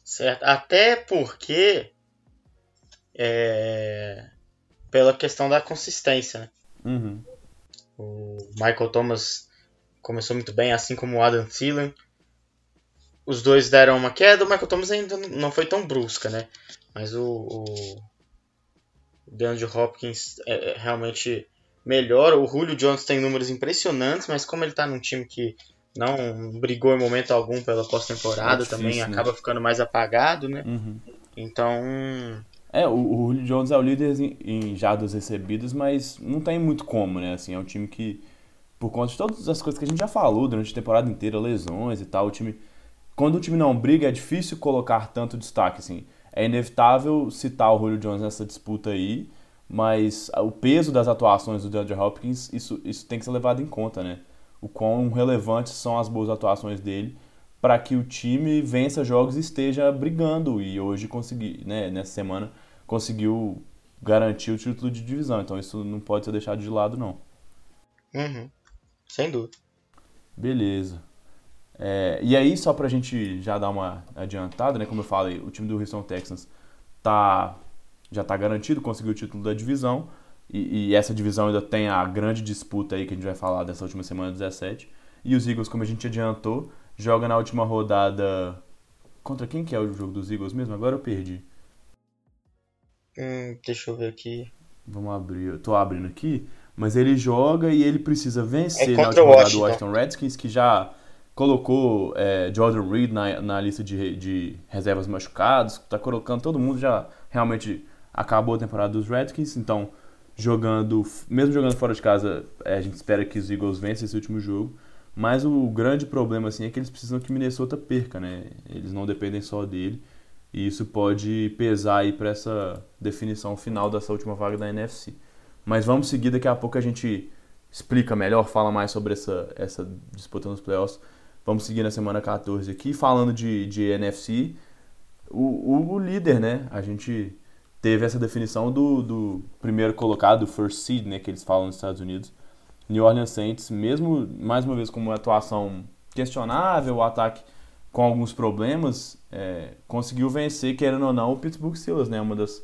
B: Certo, até porque é, pela questão da consistência, né?
A: Uhum.
B: O Michael Thomas começou muito bem, assim como o Adam Thielen. Os dois deram uma queda, o Michael Thomas ainda não foi tão brusca, né? Mas o, o DeAndre Hopkins é, é realmente melhor. O Julio Jones tem números impressionantes, mas como ele está num time que não brigou em momento algum pela pós-temporada, é também né? acaba ficando mais apagado, né?
A: Uhum.
B: Então.
A: É, o, o Julio Jones é o líder em, em jardas recebidas, mas não tem muito como, né? Assim, é um time que por conta de todas as coisas que a gente já falou durante a temporada inteira, lesões e tal, o time quando o time não briga é difícil colocar tanto destaque assim. É inevitável citar o Julio Jones nessa disputa aí, mas o peso das atuações do DeAndre Hopkins, isso, isso tem que ser levado em conta, né? O quão relevantes são as boas atuações dele para que o time vença jogos e esteja brigando e hoje conseguir, né, nessa semana conseguiu garantir o título de divisão. Então isso não pode ser deixado de lado não.
B: Uhum. Sem dúvida.
A: Beleza. É, e aí, só pra gente já dar uma adiantada, né? Como eu falei, o time do Houston Texans tá, já tá garantido, conseguiu o título da divisão. E, e, essa divisão ainda tem a grande disputa aí que a gente vai falar dessa última semana 17. E os Eagles, como a gente adiantou, joga na última rodada. Contra quem que é o jogo dos Eagles mesmo? Agora eu perdi.
B: Hum, deixa eu ver aqui.
A: Vamos abrir. Eu tô abrindo aqui. Mas ele joga e ele precisa vencer é na última rodada do Washington Redskins, que já colocou é, Jordan Reed na, na lista de, de reservas machucados, está colocando todo mundo, já realmente acabou a temporada dos Redskins, então jogando, mesmo jogando fora de casa, é, a gente espera que os Eagles vençam esse último jogo, mas o grande problema assim é que eles precisam que Minnesota perca, né? Eles não dependem só dele. E isso pode pesar aí para essa definição final dessa última vaga da NFC. Mas vamos seguir, daqui a pouco a gente explica melhor, fala mais sobre essa, essa disputa nos playoffs. Vamos seguir na semana 14 aqui, falando de, de NFC. O, o, líder, né? A gente teve essa definição do, do primeiro colocado, first seed, né? Que eles falam nos Estados Unidos. New Orleans Saints, mesmo mais uma vez com uma atuação questionável, o ataque com alguns problemas, é, conseguiu vencer, querendo ou não, o Pittsburgh Steelers, né? Uma das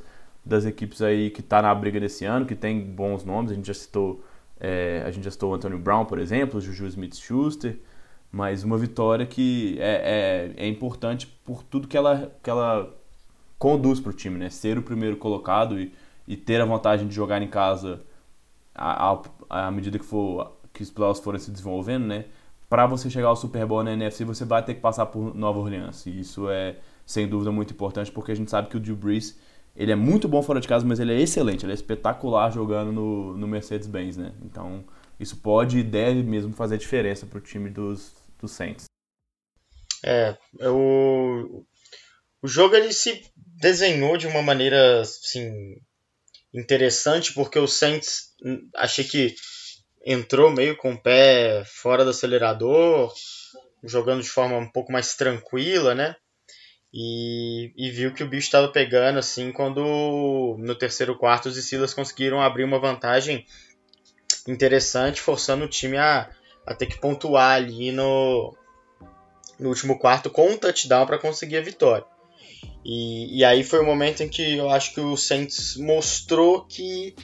A: das equipes aí que está na briga desse ano, que tem bons nomes. A gente já citou, é, a gente já citou o Antonio Brown, por exemplo, o Juju Smith-Schuster, mas uma vitória que é, é, é, importante por tudo que ela, que ela conduz para o time, né? Ser o primeiro colocado e, e ter a vantagem de jogar em casa à, à medida que, for, que os playoffs forem se desenvolvendo, né? Para você chegar ao Super Bowl na NFC, você vai ter que passar por Nova Orleans. E isso é, sem dúvida, muito importante, porque a gente sabe que o Drew Brees ele é muito bom fora de casa, mas ele é excelente, ele é espetacular jogando no, no Mercedes-Benz, né? Então, isso pode e deve mesmo fazer diferença para o time dos, dos Saints.
B: É, o, o jogo ele se desenhou de uma maneira assim, interessante, porque o Saints hum, achei que entrou meio com o pé fora do acelerador, jogando de forma um pouco mais tranquila, né? E, e viu que o bicho estava pegando assim quando no terceiro quarto os Steelers conseguiram abrir uma vantagem interessante, forçando o time a, a ter que pontuar ali no, no último quarto com um touchdown para conseguir a vitória. E, e aí foi o momento em que eu acho que o Saints mostrou que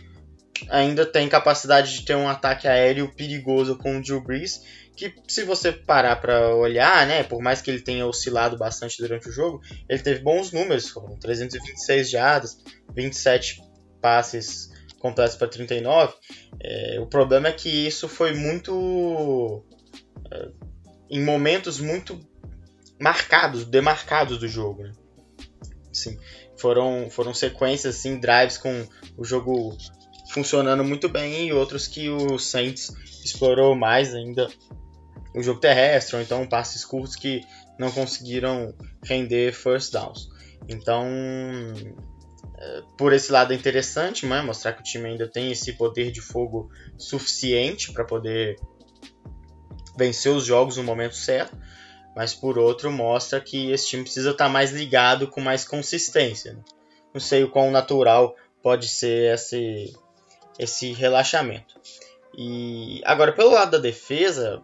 B: ainda tem capacidade de ter um ataque aéreo perigoso com o Drew Brees, que se você parar para olhar, né, por mais que ele tenha oscilado bastante durante o jogo, ele teve bons números, foram 326 jardas, 27 passes completos para 39. É, o problema é que isso foi muito é, em momentos muito marcados, demarcados do jogo. Né? Sim, foram, foram sequências, assim, drives com o jogo funcionando muito bem e outros que o Saints explorou mais ainda o jogo terrestre, ou então passes curtos que não conseguiram render first downs. Então, é, por esse lado é interessante, né? mostrar que o time ainda tem esse poder de fogo suficiente para poder vencer os jogos no momento certo, mas por outro mostra que esse time precisa estar tá mais ligado com mais consistência. Né? Não sei o quão natural pode ser esse, esse relaxamento. E agora, pelo lado da defesa,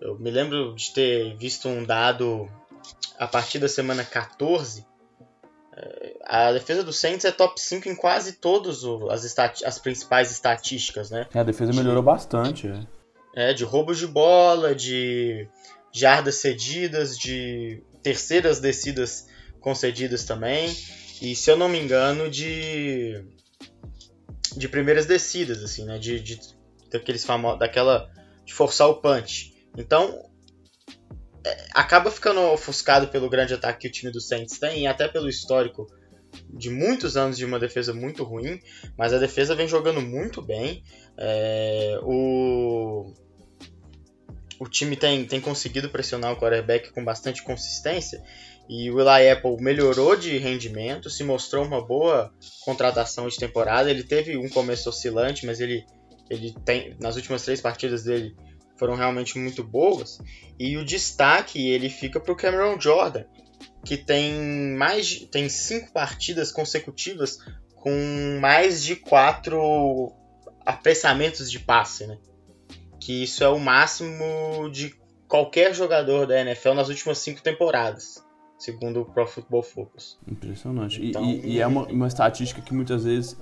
B: eu me lembro de ter visto um dado a partir da semana 14. É, a defesa do Saints é top 5 em quase todas as, as principais estatísticas, né?
A: É, a defesa melhorou de, bastante.
B: É. é, de roubos de bola, de jardas cedidas, de terceiras descidas concedidas também. E se eu não me engano, de de primeiras descidas, assim, né? De, de daqueles famosos, daquela de forçar o punch. Então é, acaba ficando ofuscado pelo grande ataque que o time do Saints tem e até pelo histórico de muitos anos de uma defesa muito ruim, mas a defesa vem jogando muito bem. É, o, o time tem, tem conseguido pressionar o quarterback com bastante consistência e o Eli Apple melhorou de rendimento, se mostrou uma boa contratação de temporada. Ele teve um começo oscilante, mas ele, ele tem nas últimas três partidas dele foram realmente muito boas. E o destaque ele fica para o Cameron Jordan, que tem mais tem cinco partidas consecutivas com mais de quatro apressamentos de passe, né? Que isso é o máximo de qualquer jogador da NFL nas últimas cinco temporadas segundo o Pro Football Focus.
A: Impressionante. Então, e, e, é uma, uma estatística que muitas vezes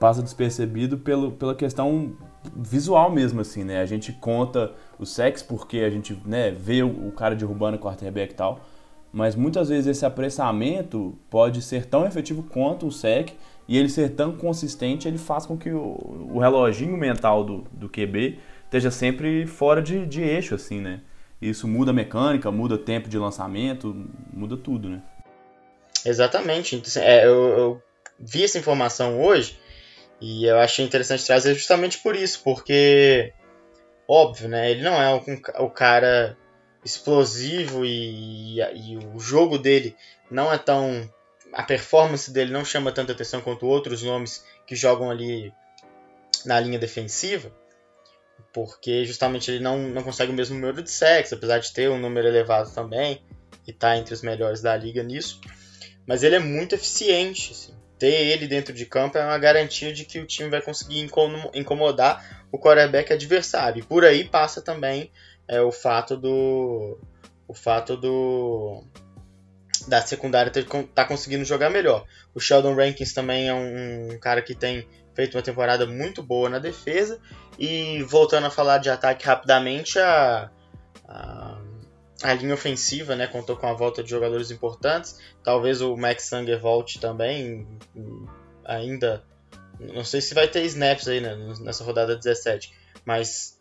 A: passa despercebido pelo, pela questão visual mesmo, assim, né? A gente conta o sexo porque a gente né, vê o, o cara derrubando o quarterback e tal, mas muitas vezes esse apressamento pode ser tão efetivo quanto o sec e ele ser tão consistente, ele faz com que o, o reloginho mental do, do QB esteja sempre fora de, de eixo, assim, né? Isso muda a mecânica, muda o tempo de lançamento, muda tudo, né?
B: Exatamente. Então, assim, é, eu, eu, vi essa informação hoje e eu achei interessante trazer justamente por isso, porque, óbvio, né? Ele não é o, cara explosivo e, e o jogo dele não é tão. A performance dele não chama tanta atenção quanto outros nomes que jogam ali na linha defensiva porque justamente ele não, não consegue o mesmo número de sacks, apesar de ter um número elevado também, e tá entre os melhores da liga nisso. Mas ele é muito eficiente. Assim. Ter ele dentro de campo é uma garantia de que o time vai conseguir incomodar o quarterback adversário. E por aí passa também é, o fato do. O fato do. Da secundária ter, tá conseguindo jogar melhor. O Sheldon Rankins também é um, um cara que tem feito uma temporada muito boa na defesa. E voltando a falar de ataque rapidamente, a, a, a, linha ofensiva né, contou com a volta de jogadores importantes. Talvez o Max Sanger volte também, ainda. Não sei se vai ter snaps aí né, nessa rodada 17, mas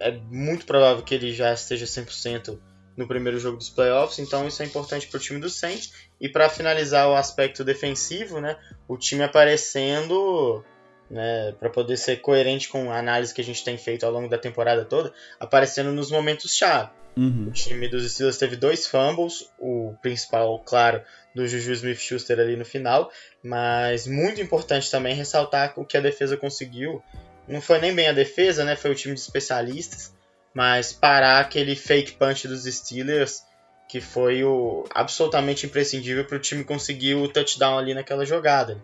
B: é muito provável que ele já esteja 100% no primeiro jogo dos playoffs, então isso é importante para o time do Saints. E para finalizar o aspecto defensivo, né, o time aparecendo né, para poder ser coerente com a análise que a gente tem feito ao longo da temporada toda, aparecendo nos momentos chave. Uhum. O time dos Steelers teve dois fumbles, o principal, claro, do Juju Smith-Schuster ali no final, mas muito importante também ressaltar o que a defesa conseguiu. Não foi nem bem a defesa, né, foi o time de especialistas, mas parar aquele fake punch dos Steelers, que foi o absolutamente imprescindível para o time conseguir o touchdown ali naquela jogada,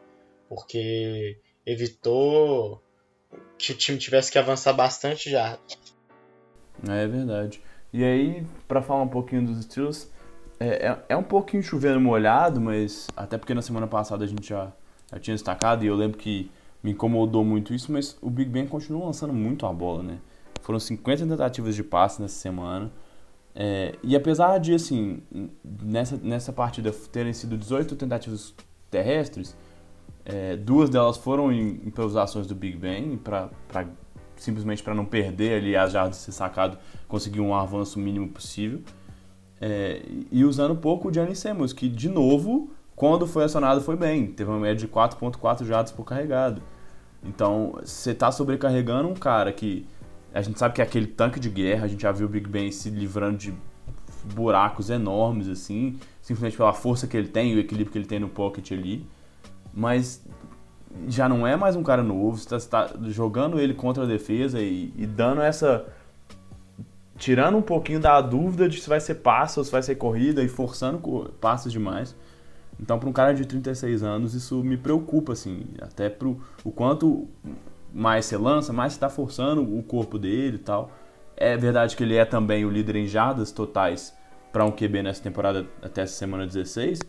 B: porque evitou que o time tivesse que avançar bastante já.
A: É verdade. E aí, para falar um pouquinho dos Steelers, é, é, é, um pouquinho chovendo molhado, mas até porque na semana passada a gente já, já tinha destacado e eu lembro que me incomodou muito isso, mas o Big Ben continua lançando muito a bola, né? Foram 50 tentativas de passe nessa semana. É, e apesar de, assim, nessa, nessa partida terem sido 18 tentativas terrestres, é, duas delas foram em improvisações do Big Ben, pra, pra simplesmente para não perder ali as jardas ser sacado, conseguir um avanço mínimo possível. É, e usando pouco o Gianni Samuels, que de novo, quando foi acionado foi bem, teve uma média de 4.4 jardas por carregado. Então, você está sobrecarregando um cara que a gente sabe que é aquele tanque de guerra, a gente já viu o Big Ben se livrando de buracos enormes assim, simplesmente pela força que ele tem e o equilíbrio que ele tem no pocket ali. Mas já não é mais um cara novo, você está tá jogando ele contra a defesa e, e, dando essa. tirando um pouquinho da dúvida de se vai ser passe ou se vai ser corrida e forçando passes demais. Então, para um cara de 36 anos, isso me preocupa, assim, até pro o quanto mais você lança, mais você está forçando o corpo dele e tal. É verdade que ele é também o líder em jardas totais para um QB nessa temporada até essa semana 16,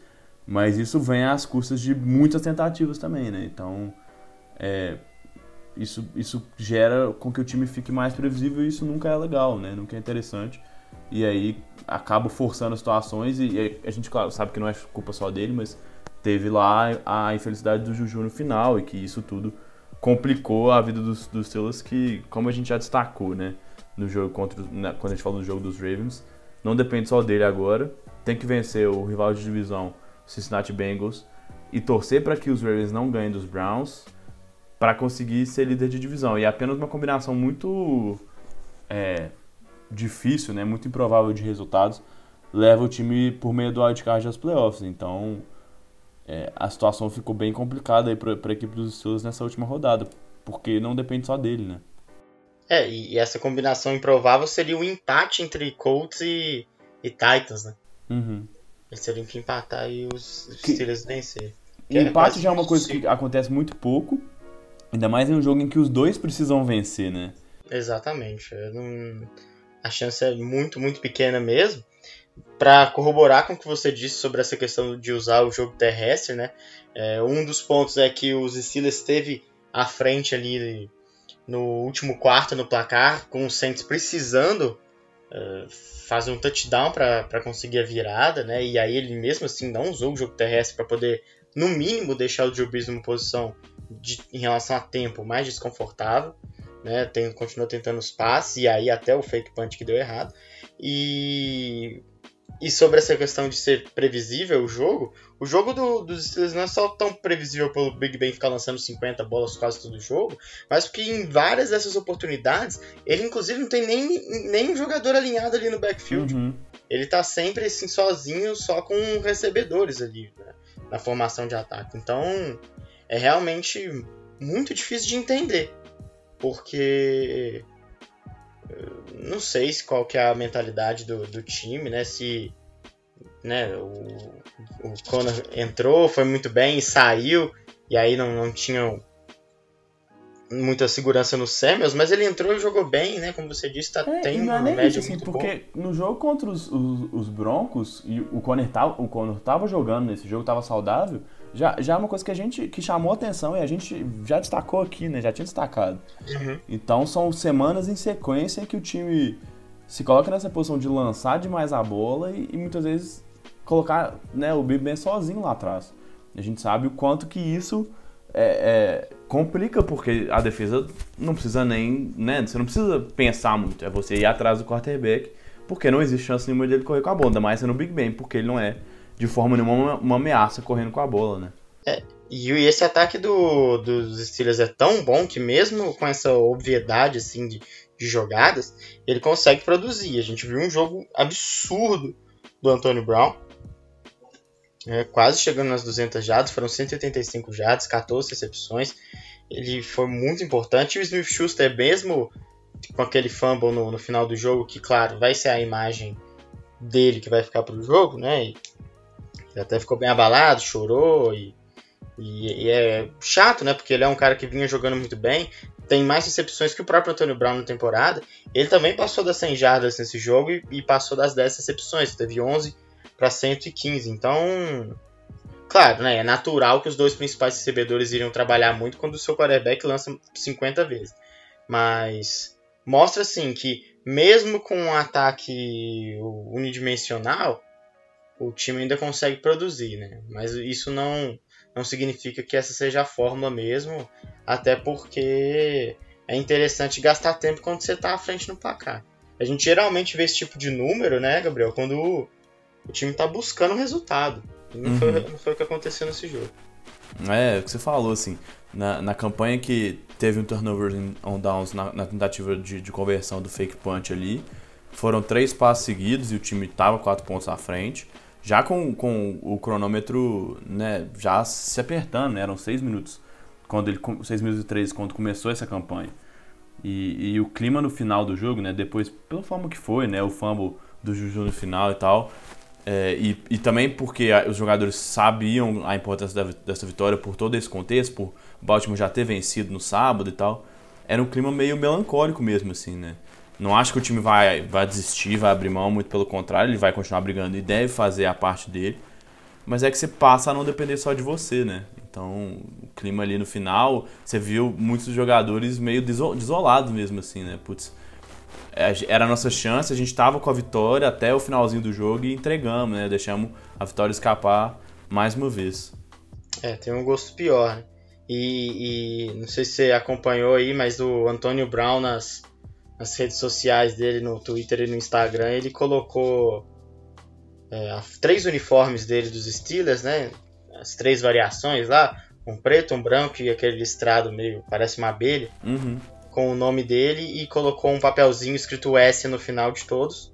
A: mas isso vem às custas de muitas tentativas também, né? Então, é, isso, isso gera com que o time fique mais previsível e isso nunca é legal, né? Nunca é interessante. E aí acaba forçando situações e a gente, claro, sabe que não é culpa só dele, mas teve lá a infelicidade do Juju no final e que isso tudo complicou a vida dos, dos Steelers que, como a gente já destacou, né? No jogo contra, na, quando a gente falou do jogo dos Ravens, não depende só dele agora. Tem que vencer o rival de divisão Cincinnati Bengals e torcer para que os Ravens não ganhem dos Browns para conseguir ser líder de divisão. E é apenas uma combinação muito é, difícil, né, muito improvável de resultados, leva o time por meio do wildcard aos playoffs. Então é, a situação ficou bem complicada para a equipe dos Steelers nessa última rodada, porque não depende só dele, né?
B: É, e essa combinação improvável seria o um empate entre Colts e, e Titans, né?
A: Uhum.
B: Eles teriam que empatar e os Steelers vencer.
A: O empate já é uma coisa que acontece muito pouco, ainda mais em um jogo em que os dois precisam vencer, né?
B: Exatamente. Não... A chance é muito, muito pequena mesmo. Para corroborar com o que você disse sobre essa questão de usar o jogo terrestre, né? É, um dos pontos é que os Steelers esteve à frente ali no último quarto no placar, com os Saints precisando uh, faz um touchdown para conseguir a virada, né? E aí ele mesmo assim não usou o jogo terrestre para poder, no mínimo, deixar o Drew Brees numa posição de, em relação a tempo mais desconfortável, né? Tem, continua tentando os passes e aí até o fake punch que deu errado. E e sobre essa questão de ser previsível o jogo, o jogo do, dos Steelers não é só tão previsível pelo Big Ben ficar lançando 50 bolas quase todo jogo, mas porque em várias dessas oportunidades, ele inclusive não tem nem, nem um jogador alinhado ali no backfield. Uhum. Ele tá sempre assim sozinho, só com recebedores ali né, na formação de ataque. Então é realmente muito difícil de entender, porque não sei se qual que é a mentalidade do, do time, né? Se né, o, o Conor entrou, foi muito bem e saiu, e aí não, não tinha muita segurança no Samuels, mas ele entrou e jogou bem, né? Como você disse, tá, é, tem
A: uma é média isso, assim, porque bom. no jogo contra os, os, os, Broncos, e o Conor, tava, o Conor tava jogando nesse jogo, tava saudável, já, já é uma coisa que a gente que chamou atenção e a gente já destacou aqui, né? Já tinha destacado.
B: Uhum.
A: Então são semanas em sequência em que o time se coloca nessa posição de lançar demais a bola e, e muitas vezes colocar né, o Big Ben sozinho lá atrás. A gente sabe o quanto que isso é, é, complica, porque a defesa não precisa nem. Né, você não precisa pensar muito. É você ir atrás do quarterback, porque não existe chance nenhuma de ele correr com a bola. Ainda mais sendo o Big Ben, porque ele não é de forma nenhuma uma ameaça correndo com a bola, né?
B: É, e esse ataque do, dos Steelers é tão bom que mesmo com essa obviedade assim de, de jogadas, ele consegue produzir. A gente viu um jogo absurdo do Antônio Brown, é, quase chegando nas 200 jardas, foram 185 jardas, 14 recepções. Ele foi muito importante. E o Smith Schuster, mesmo com aquele fumble no, no final do jogo, que claro, vai ser a imagem dele que vai ficar para o jogo, né? E até ficou bem abalado, chorou e, e, e, é chato, né? Porque ele é um cara que vinha jogando muito bem. tem mais recepções que o próprio Antônio Brown na temporada. Ele também passou das 100 jardas nesse jogo e, e passou das 10 recepções. Teve 11 para 115. Então, claro, né, é natural que os dois principais recebedores iriam trabalhar muito quando o seu quarterback lança 50 vezes. Mas mostra assim que mesmo com um ataque unidimensional, o time ainda consegue produzir, né? Mas isso não não significa que essa seja a fórmula mesmo, até porque é interessante gastar tempo quando você está à frente no placar. A gente geralmente vê esse tipo de número, né, Gabriel, quando o, o time está buscando resultado. Não, uhum. foi, não foi o que aconteceu nesse jogo.
A: É, o que você falou, assim, na, na campanha que teve um turnover on downs na, na tentativa de, de, conversão do fake punch ali, foram três passos seguidos e o time estava quatro pontos à frente já com, com o cronômetro né, já se apertando, né? eram seis minutos, quando ele seis minutos e três quando começou essa campanha. E, e, o clima no final do jogo, né, depois, pela forma que foi, né, o fumble do Juju no final e tal, é, e, e também porque os jogadores sabiam a importância da, dessa vitória por todo esse contexto, por Baltimore já ter vencido no sábado e tal, era um clima meio melancólico mesmo, assim, né? Não acho que o time vai, vai desistir, vai abrir mão, muito pelo contrário, ele vai continuar brigando e deve fazer a parte dele. Mas é que você passa a não depender só de você, né? Então, o clima ali no final, você viu muitos jogadores meio desolados mesmo, assim, né? Putz, é, era a nossa chance, a gente tava com a vitória até o finalzinho do jogo e entregamos, né? Deixamos a vitória escapar mais uma vez.
B: É, tem um gosto pior, né? E, e não sei se você acompanhou aí, mas o Antônio Brown nas nas redes sociais dele, no Twitter e no Instagram, ele colocou é, três uniformes dele dos Steelers, né? As três variações lá, um preto, um branco e aquele listrado meio, parece uma abelha,
A: uhum.
B: com o nome dele e colocou um papelzinho escrito S no final de todos.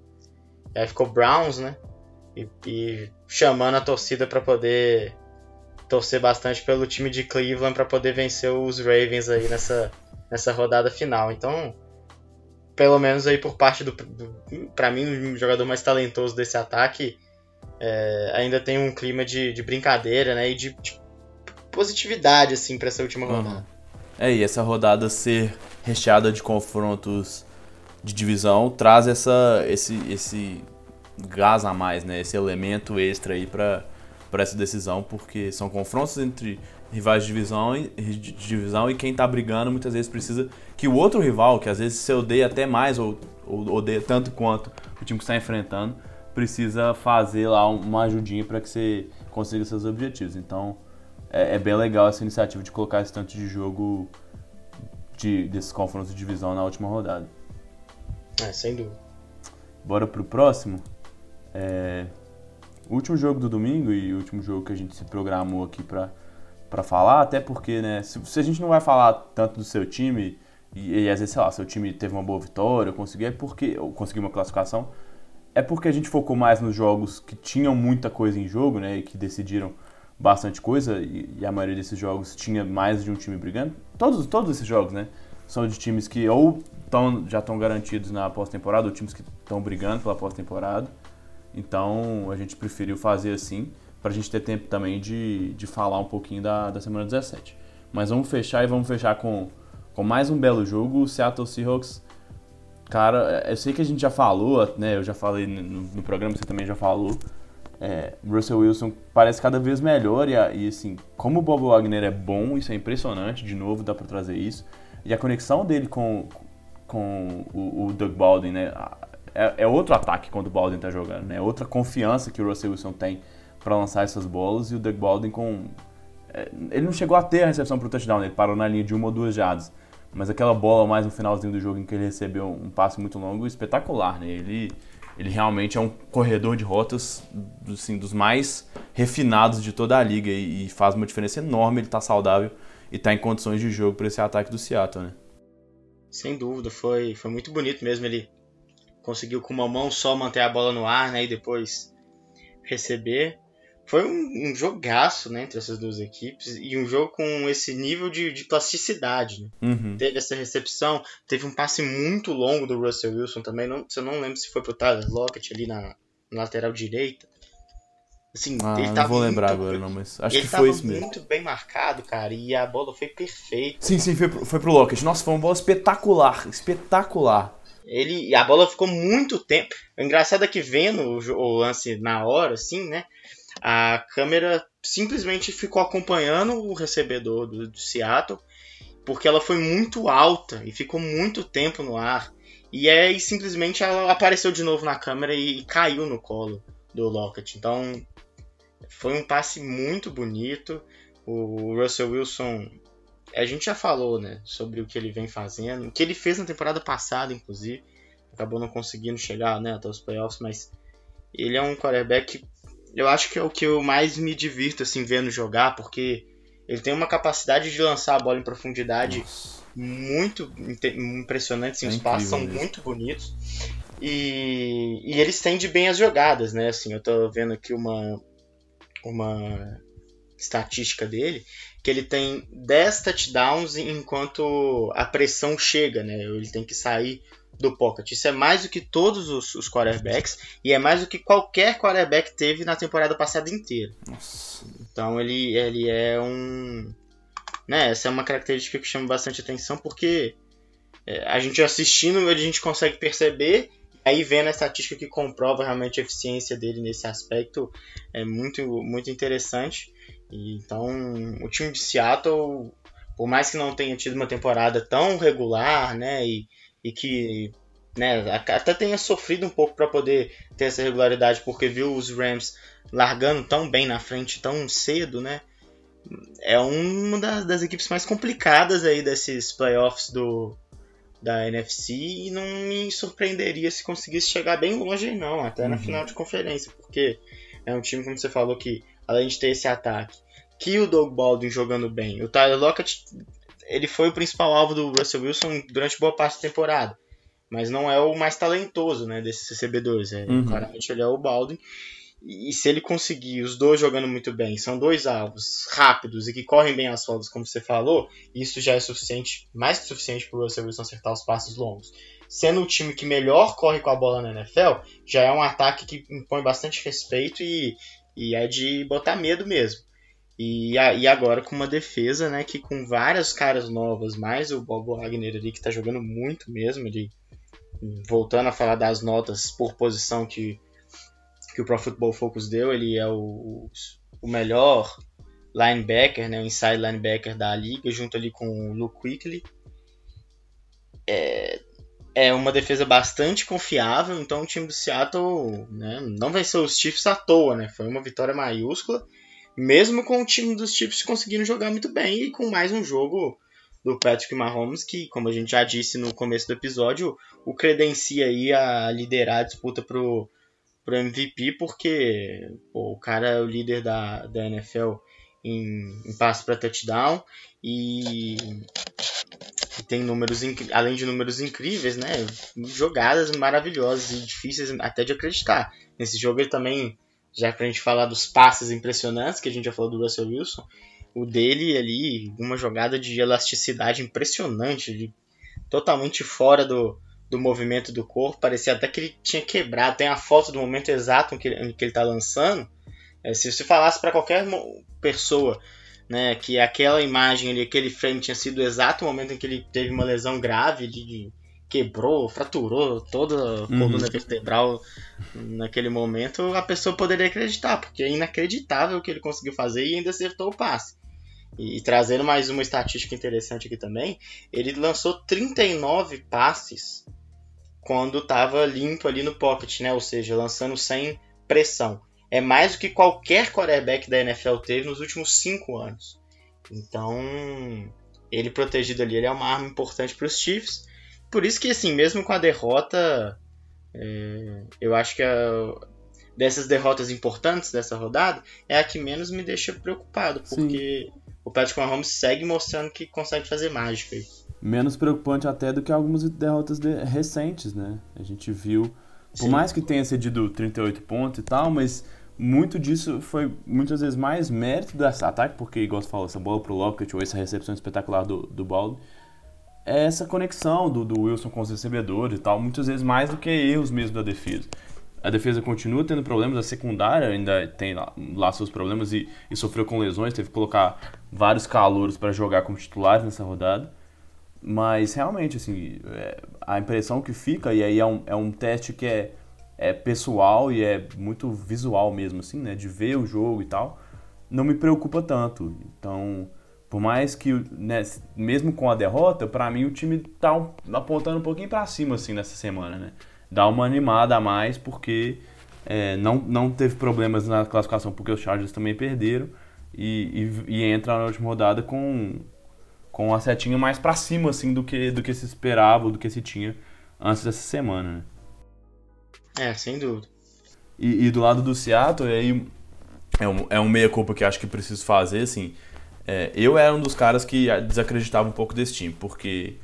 B: E aí ficou Browns, né? E, e chamando a torcida para poder torcer bastante pelo time de Cleveland para poder vencer os Ravens aí nessa, nessa rodada final. Então, pelo menos aí por parte do, do para mim o jogador mais talentoso desse ataque é, ainda tem um clima de, de brincadeira né e de, de positividade assim para essa última rodada uhum.
A: é e essa rodada ser recheada de confrontos de divisão traz essa esse esse gás a mais né esse elemento extra aí para para essa decisão porque são confrontos entre rivais de divisão, de divisão e quem tá brigando muitas vezes precisa que o outro rival, que às vezes você odeia até mais ou, ou odeia tanto quanto o time que está enfrentando, precisa fazer lá uma ajudinha para que você consiga seus objetivos. Então é, é, bem legal essa iniciativa de colocar esse tanto de jogo de, desses confrontos de divisão na última rodada.
B: É, sem dúvida.
A: Bora pro próximo. É, último jogo do domingo e último jogo que a gente se programou aqui para para falar, até porque, né, se, se, a gente não vai falar tanto do seu time, e, e, às vezes, sei lá, seu time teve uma boa vitória, conseguiu, é porque, ou conseguiu uma classificação, é porque a gente focou mais nos jogos que tinham muita coisa em jogo, né, e que decidiram bastante coisa, e, e a maioria desses jogos tinha mais de um time brigando. Todos, todos esses jogos, né, são de times que ou tão, já estão garantidos na pós-temporada, ou times que estão brigando pela pós-temporada. Então, a gente preferiu fazer assim para a gente ter tempo também de, de falar um pouquinho da, da semana 17. Mas vamos fechar e vamos fechar com, com mais um belo jogo. O Seattle Seahawks, cara, eu sei que a gente já falou, né? Eu já falei no, no programa, você também já falou. É, Russell Wilson parece cada vez melhor e, e, assim, como o Bob Wagner é bom, isso é impressionante, de novo dá para trazer isso. E a conexão dele com, com o, o Doug Baldwin, né? É, é, outro ataque quando o Baldwin tá jogando, né? É outra confiança que o Russell Wilson tem para lançar essas bolas e o Doug Baldwin com é, ele não chegou a ter a recepção para o touchdown, ele parou na linha de uma ou duas jardas. Mas aquela bola mais no finalzinho do jogo em que ele recebeu um passe muito longo, espetacular, né? Ele, ele realmente é um corredor de rotas assim, dos mais refinados de toda a liga e, e faz uma diferença enorme ele tá saudável e tá em condições de jogo para esse ataque do Seattle, né?
B: Sem dúvida, foi, foi muito bonito mesmo. Ele conseguiu com uma mão só manter a bola no ar, né? E depois receber. Foi um, um jogaço né, entre essas duas equipes e um jogo com esse nível de, de plasticidade. Né?
A: Uhum.
B: Teve essa recepção, teve um passe muito longo do Russell Wilson também. Não, eu não lembro se foi pro Tyler Lockett ali na, na lateral direita. Assim,
A: ah, ele tava não vou lembrar muito, agora, não, mas acho que foi isso mesmo.
B: Ele muito bem marcado, cara, e a bola foi perfeita.
A: Sim, sim, foi, foi pro Lockett. Nossa, foi uma bola espetacular, espetacular.
B: Ele, a bola ficou muito tempo. O engraçado é que vendo o, o lance na hora, assim, né? A câmera simplesmente ficou acompanhando o recebedor do, do Seattle, porque ela foi muito alta e ficou muito tempo no ar. E aí simplesmente ela apareceu de novo na câmera e caiu no colo do Lockett. Então foi um passe muito bonito. O Russell Wilson, a gente já falou, né, sobre o que ele vem fazendo, o que ele fez na temporada passada, inclusive. Acabou não conseguindo chegar, né, até os playoffs, mas ele é um quarterback, eu acho que é o que eu mais me divirto assim vendo jogar, porque ele tem uma capacidade de lançar a bola em profundidade Nossa. muito impressionante, assim, é os passos são mesmo. muito bonitos. E, e ele estende bem as jogadas, né? Assim, eu tô vendo aqui uma, uma estatística dele, que ele tem 10 touchdowns enquanto a pressão chega, né? Ele tem que sair do pocket. Isso é mais do que todos os, os quarterbacks e é mais do que qualquer quarterback teve na temporada passada inteira. Nossa. Então ele, ele é um. Né, essa é uma característica que chama bastante atenção porque é, a gente assistindo a gente consegue perceber aí vendo a estatística que comprova realmente a eficiência dele nesse aspecto é muito, muito interessante. E, então, o time de Seattle, por mais que não tenha tido uma temporada tão regular, né, e, e que né, até tenha sofrido um pouco para poder ter essa regularidade, porque viu os Rams largando tão bem na frente tão cedo, né? É uma das, das equipes mais complicadas aí desses playoffs do, da NFC e não me surpreenderia se conseguisse chegar bem longe, não, até na uhum. final de conferência, porque é um time, como você falou, que além de ter esse ataque, que o Doug Baldwin jogando bem, o Tyler Lockett, ele foi o principal alvo do Russell Wilson durante boa parte da temporada, mas não é o mais talentoso, né, desses recebedores, é, uhum. claramente ele é o Baldwin, e se ele conseguir os dois jogando muito bem, são dois alvos rápidos e que correm bem as faltas, como você falou, isso já é suficiente, mais que suficiente para o Russell Wilson acertar os passos longos. Sendo o time que melhor corre com a bola na NFL, já é um ataque que impõe bastante respeito e, e é de botar medo mesmo. E, e agora com uma defesa, né, que com várias caras novas, mais o Bob Wagner ali que está jogando muito mesmo, ele voltando a falar das notas por posição que que o Pro Football Focus deu, ele é o, o melhor linebacker, né, o inside linebacker da liga, junto ali com o Luke Quickly. É, é uma defesa bastante confiável, então o time do Seattle né, não venceu os Chiefs à toa, né, foi uma vitória maiúscula, mesmo com o time dos Chiefs conseguindo jogar muito bem e com mais um jogo do Patrick Mahomes, que, como a gente já disse no começo do episódio, o credencia aí a liderar a disputa pro pro MVP porque pô, o cara é o líder da, da NFL em, em passe para touchdown e, tem números além de números incríveis, né? Jogadas maravilhosas e difíceis até de acreditar. Nesse jogo ele também, já pra gente falar dos passes impressionantes que a gente já falou do Russell Wilson, o dele ali, uma jogada de elasticidade impressionante, de, totalmente fora do, do movimento do corpo, parecia até que ele tinha quebrado. Tem a foto do momento exato em que ele, em que ele tá lançando. É, se você falasse para qualquer pessoa né, que aquela imagem ali, aquele frame tinha sido o exato momento em que ele teve uma lesão grave, de, de quebrou, fraturou toda a uhum. coluna vertebral naquele momento, a pessoa poderia acreditar, porque é inacreditável o que ele conseguiu fazer e ainda acertou o passe. E, e trazendo mais uma estatística interessante aqui também, ele lançou 39 passes quando estava limpo ali no pocket, né? Ou seja, lançando sem pressão. É mais do que qualquer quarterback da NFL teve nos últimos cinco anos. Então, ele protegido ali, ele é uma arma importante para os Chiefs. Por isso que, assim, mesmo com a derrota, é, eu acho que a, dessas derrotas importantes dessa rodada é a que menos me deixa preocupado, porque Sim. o Patrick Mahomes segue mostrando que consegue fazer mágica aí
A: menos preocupante até do que algumas derrotas de, recentes, né? A gente viu, por Sim. mais que tenha cedido 38 pontos e tal, mas muito disso foi muitas vezes mais mérito desse ataque, porque, igual você falou, essa bola pro Lockett ou essa recepção espetacular do, do Baldwin, é essa conexão do, do Wilson com os recebedores e tal, muitas vezes mais do que erros mesmo da defesa. a defesa continua tendo problemas, a secundária ainda tem lá, lá seus problemas e, e, sofreu com lesões, teve que colocar vários calouros para jogar como titulares nessa rodada. Mas realmente, assim, é, a impressão que fica, e aí é um, é um teste que é, é pessoal e é muito visual mesmo, assim, né? De ver o jogo e tal, não me preocupa tanto. Então, por mais que, né, mesmo com a derrota, para mim o time tá apontando um pouquinho para cima, assim, nessa semana, né? dá uma animada a mais, porque é, não, não teve problemas na classificação, porque os Chargers também perderam e, e, e entra na última rodada com, com a setinha mais para cima assim do que, do que se esperava, do que se tinha antes dessa semana. Né?
B: É, sem dúvida.
A: E, e, do lado do Seattle, aí é um, é um meia-culpa que acho que preciso fazer, assim. É, eu era um dos caras que desacreditava um pouco desse time, porque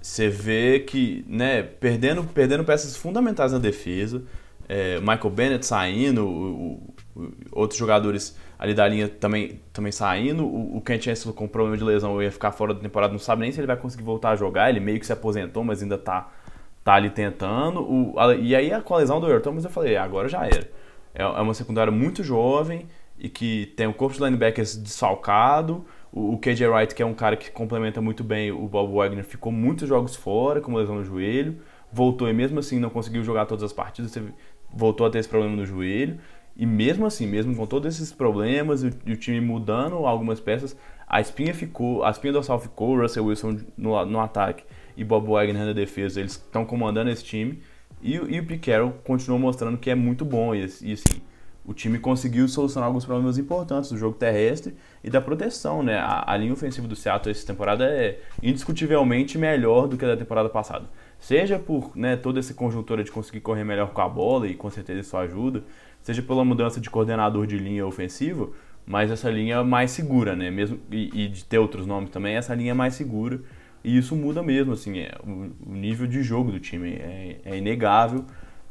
A: você vê que, né, perdendo, perdendo peças fundamentais na defesa, é, Michael Bennett saindo, o, o, outros jogadores ali da linha também, também saindo, o, o Kent Chancellor com problema de lesão ia ficar fora da temporada, não sabe nem se ele vai conseguir voltar a jogar, ele meio que se aposentou, mas ainda tá, tá ali tentando, o, a, e aí com a lesão do Earl Thomas eu falei, agora já era. É, é uma secundária muito jovem e que tem o corpo de linebackers desfalcado, o, KJ Wright, que é um cara que complementa muito bem o Bob Wagner, ficou muitos jogos fora, com lesão no joelho. Voltou e mesmo assim não conseguiu jogar todas as partidas, voltou a ter esse problema no joelho. E mesmo assim, mesmo com todos esses problemas e o, time mudando algumas peças, a espinha ficou, a espinha dorsal ficou, o Russell Wilson no, no ataque e Bob Wagner na defesa, eles estão comandando esse time. E, e o Pete Carroll continuou mostrando que é muito bom. E, e assim, o time conseguiu solucionar alguns problemas importantes do jogo terrestre e da proteção, né? A, a, linha ofensiva do Seattle essa temporada é indiscutivelmente melhor do que a da temporada passada. Seja por né, toda essa conjuntura de conseguir correr melhor com a bola, e com certeza isso ajuda, seja pela mudança de coordenador de linha ofensiva, mas essa linha é mais segura, né? Mesmo, e, e de ter outros nomes também, essa linha é mais segura. E isso muda mesmo, assim, é, o, o nível de jogo do time é, é inegável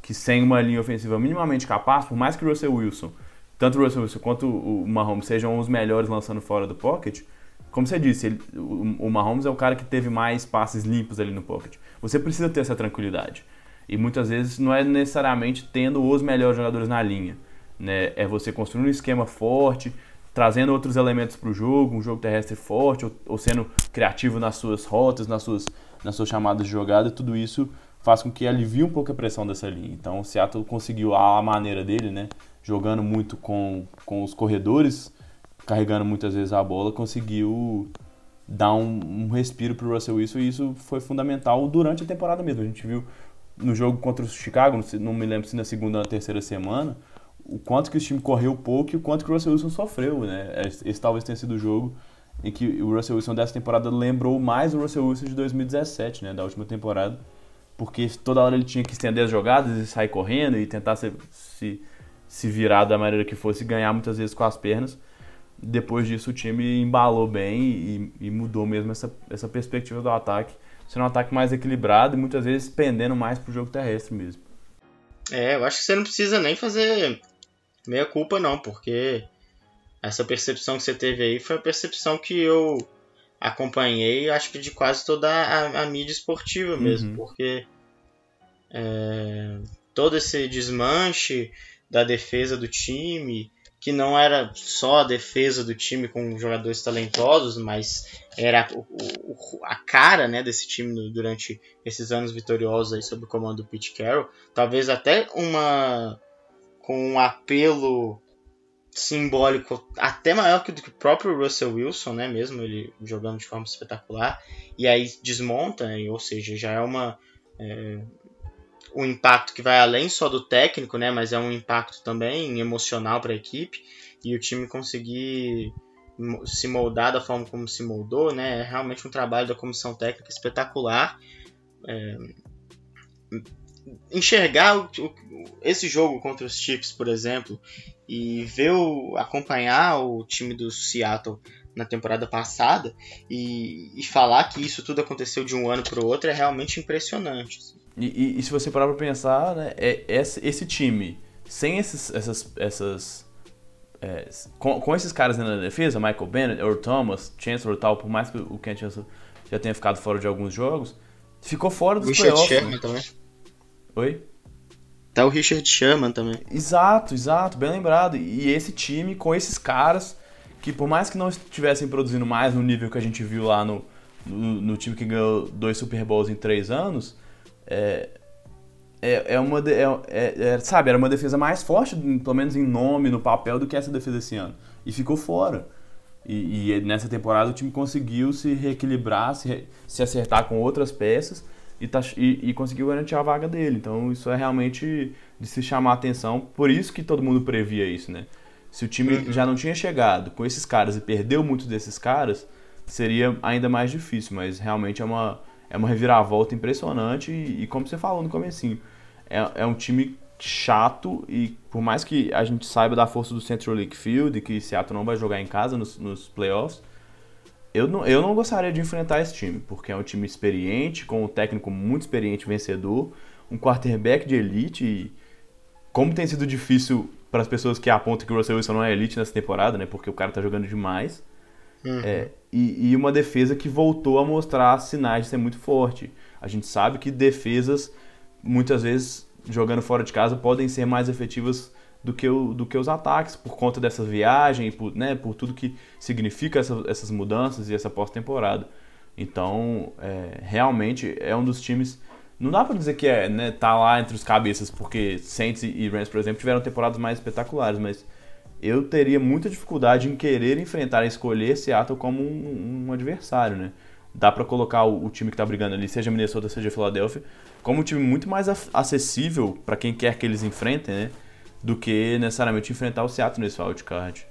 A: que sem uma linha ofensiva minimamente capaz, por mais que o Russell Wilson, tanto o Russell Wilson quanto o Mahomes sejam os melhores lançando fora do pocket, como você disse, ele, o, o Mahomes é o cara que teve mais passes limpos ali no pocket. Você precisa ter essa tranquilidade. E muitas vezes não é necessariamente tendo os melhores jogadores na linha. Né? É você construindo um esquema forte, trazendo outros elementos para o jogo, um jogo terrestre forte, ou, ou, sendo criativo nas suas rotas, nas suas, nas suas chamadas de jogada, tudo isso faz com que alivie um pouco a pressão dessa linha. Então o Seattle conseguiu a maneira dele, né? Jogando muito com, com os corredores, carregando muitas vezes a bola, conseguiu dar um, um respiro para o Russell Wilson e isso foi fundamental durante a temporada mesmo. A gente viu no jogo contra o Chicago, não me lembro se na segunda ou na terceira semana, o quanto que o time correu pouco e o quanto que o Russell Wilson sofreu, né? Esse, talvez tenha sido o jogo em que o Russell Wilson dessa temporada lembrou mais o Russell Wilson de 2017, né? Da última temporada porque toda hora ele tinha que estender as jogadas e sair correndo e tentar se, se, se virar da maneira que fosse ganhar muitas vezes com as pernas. Depois disso o time embalou bem e, e mudou mesmo essa, essa perspectiva do ataque, sendo um ataque mais equilibrado e muitas vezes pendendo mais pro jogo terrestre mesmo.
B: É, eu acho que você não precisa nem fazer meia culpa não, porque essa percepção que você teve aí foi a percepção que eu acompanhei, acho que de quase toda a, a mídia esportiva mesmo, uhum. porque é, todo esse desmanche da defesa do time, que não era só a defesa do time com jogadores talentosos, mas era o, o, a cara né, desse time durante esses anos vitoriosos aí sob o comando do Pete Carroll, talvez até uma com um apelo simbólico até maior que o próprio Russell Wilson, né? Mesmo ele jogando de forma espetacular. E aí desmonta, né, ou seja, já é uma. É, um impacto que vai além só do técnico, né? Mas é um impacto também emocional para a equipe. E o time conseguir se moldar da forma como se moldou, né? É realmente um trabalho da comissão técnica espetacular. É, enxergar o, esse jogo contra os Chiefs, por exemplo, e ver o, acompanhar o time do Seattle na temporada passada e, e falar que isso tudo aconteceu de um ano para o outro é realmente impressionante.
A: Assim. E, e, e, se você parar para pensar, né, é, esse, esse time, sem esses, essas, essas é, com, com, esses caras na defesa, Michael Bennett, Earl Thomas, Chancellor e tal, por mais que o Ken Chancellor já tenha ficado fora de alguns jogos, ficou fora dos Richard playoffs. Sherman né? também. Oi?
B: Até o Richard Sherman também.
A: Exato, exato, bem lembrado. E esse time com esses caras que por mais que não estivessem produzindo mais no nível que a gente viu lá no, no, no time que ganhou dois Super Bowls em três anos, é, é, é uma é, é, é, sabe era uma defesa mais forte pelo menos em nome no papel do que essa defesa esse ano e ficou fora e, e nessa temporada o time conseguiu se reequilibrar se, se acertar com outras peças e, tá, e, e, conseguiu garantir a vaga dele. Então isso é realmente de se chamar a atenção. Por isso que todo mundo previa isso né? Se o time uhum. já não tinha chegado com esses caras e perdeu muitos desses caras seria ainda mais difícil. Mas realmente é uma é uma reviravolta impressionante. E, e como você falou no comecinho, é, é um time chato. E por mais que a gente saiba da força do Central League Field e que Seattle não vai jogar em casa nos, nos playoffs, eu não, eu não gostaria de enfrentar esse time, porque é um time experiente, com um técnico muito experiente, vencedor, um quarterback de elite e como tem sido difícil para as pessoas que apontam que o Russell Wilson não é elite nessa temporada, né? Porque o cara tá jogando demais. Uhum. É, e, e, uma defesa que voltou a mostrar sinais de ser muito forte. A gente sabe que defesas, muitas vezes, jogando fora de casa, podem ser mais efetivas do que, o, do que os ataques, por conta dessa viagem, por, né, por tudo que significa essa, essas mudanças e essa pós-temporada. Então, é, realmente é um dos times. Não dá para dizer que é, né, tá lá entre os cabeças, porque Saints e Rams, por exemplo, tiveram temporadas mais espetaculares, mas eu teria muita dificuldade em querer enfrentar, escolher Seattle como um, um adversário, né? Dá para colocar o, o, time que tá brigando ali, seja Minnesota, seja Philadelphia, como um time muito mais acessível para quem quer que eles enfrentem, né? Do que necessariamente enfrentar o Seattle nesse wildcard.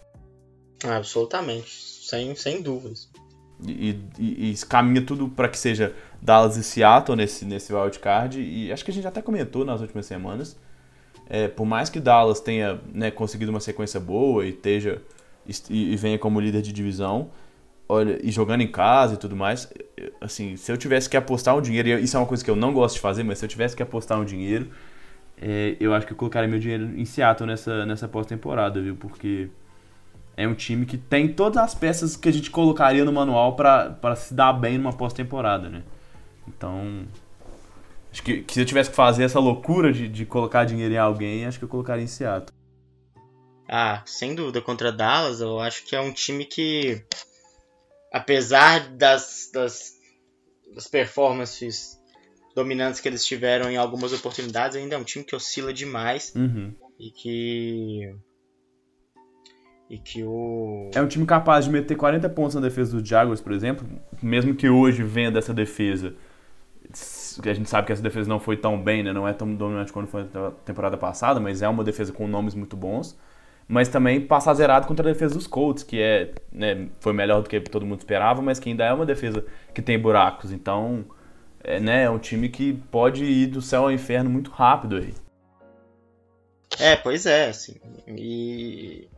B: Absolutamente, sem, sem dúvidas.
A: E, e, e caminha tudo para que seja Dallas e Seattle nesse, nesse wildcard. E acho que a gente até comentou nas últimas semanas é, por mais que Dallas tenha né, conseguido uma sequência boa e esteja e, e, venha como líder de divisão, olha, e jogando em casa e tudo mais, assim, se eu tivesse que apostar um dinheiro, e isso é uma coisa que eu não gosto de fazer, mas se eu tivesse que apostar um dinheiro, é, eu acho que eu colocaria meu dinheiro em Seattle nessa, nessa pós-temporada, viu? Porque é um time que tem todas as peças que a gente colocaria no manual para se dar bem numa pós-temporada, né? Então, Acho que, que, se eu tivesse que fazer essa loucura de, de colocar dinheiro em alguém, acho que eu colocaria em Seattle.
B: Ah, sem dúvida, contra Dallas, eu acho que é um time que, apesar das, das, das performances dominantes que eles tiveram em algumas oportunidades, ainda é um time que oscila demais
A: uhum.
B: e que. E que o.
A: É um time capaz de meter 40 pontos na defesa do Jaguars, por exemplo, mesmo que hoje venha dessa defesa a gente sabe que essa defesa não foi tão bem, né? não é tão dominante quanto foi na temporada passada, mas é uma defesa com nomes muito bons. Mas também passar zerado contra a defesa dos Colts, que é, né, foi melhor do que todo mundo esperava, mas que ainda é uma defesa que tem buracos. Então, é, né, é um time que pode ir do céu ao inferno muito rápido aí.
B: É, pois é, assim. E,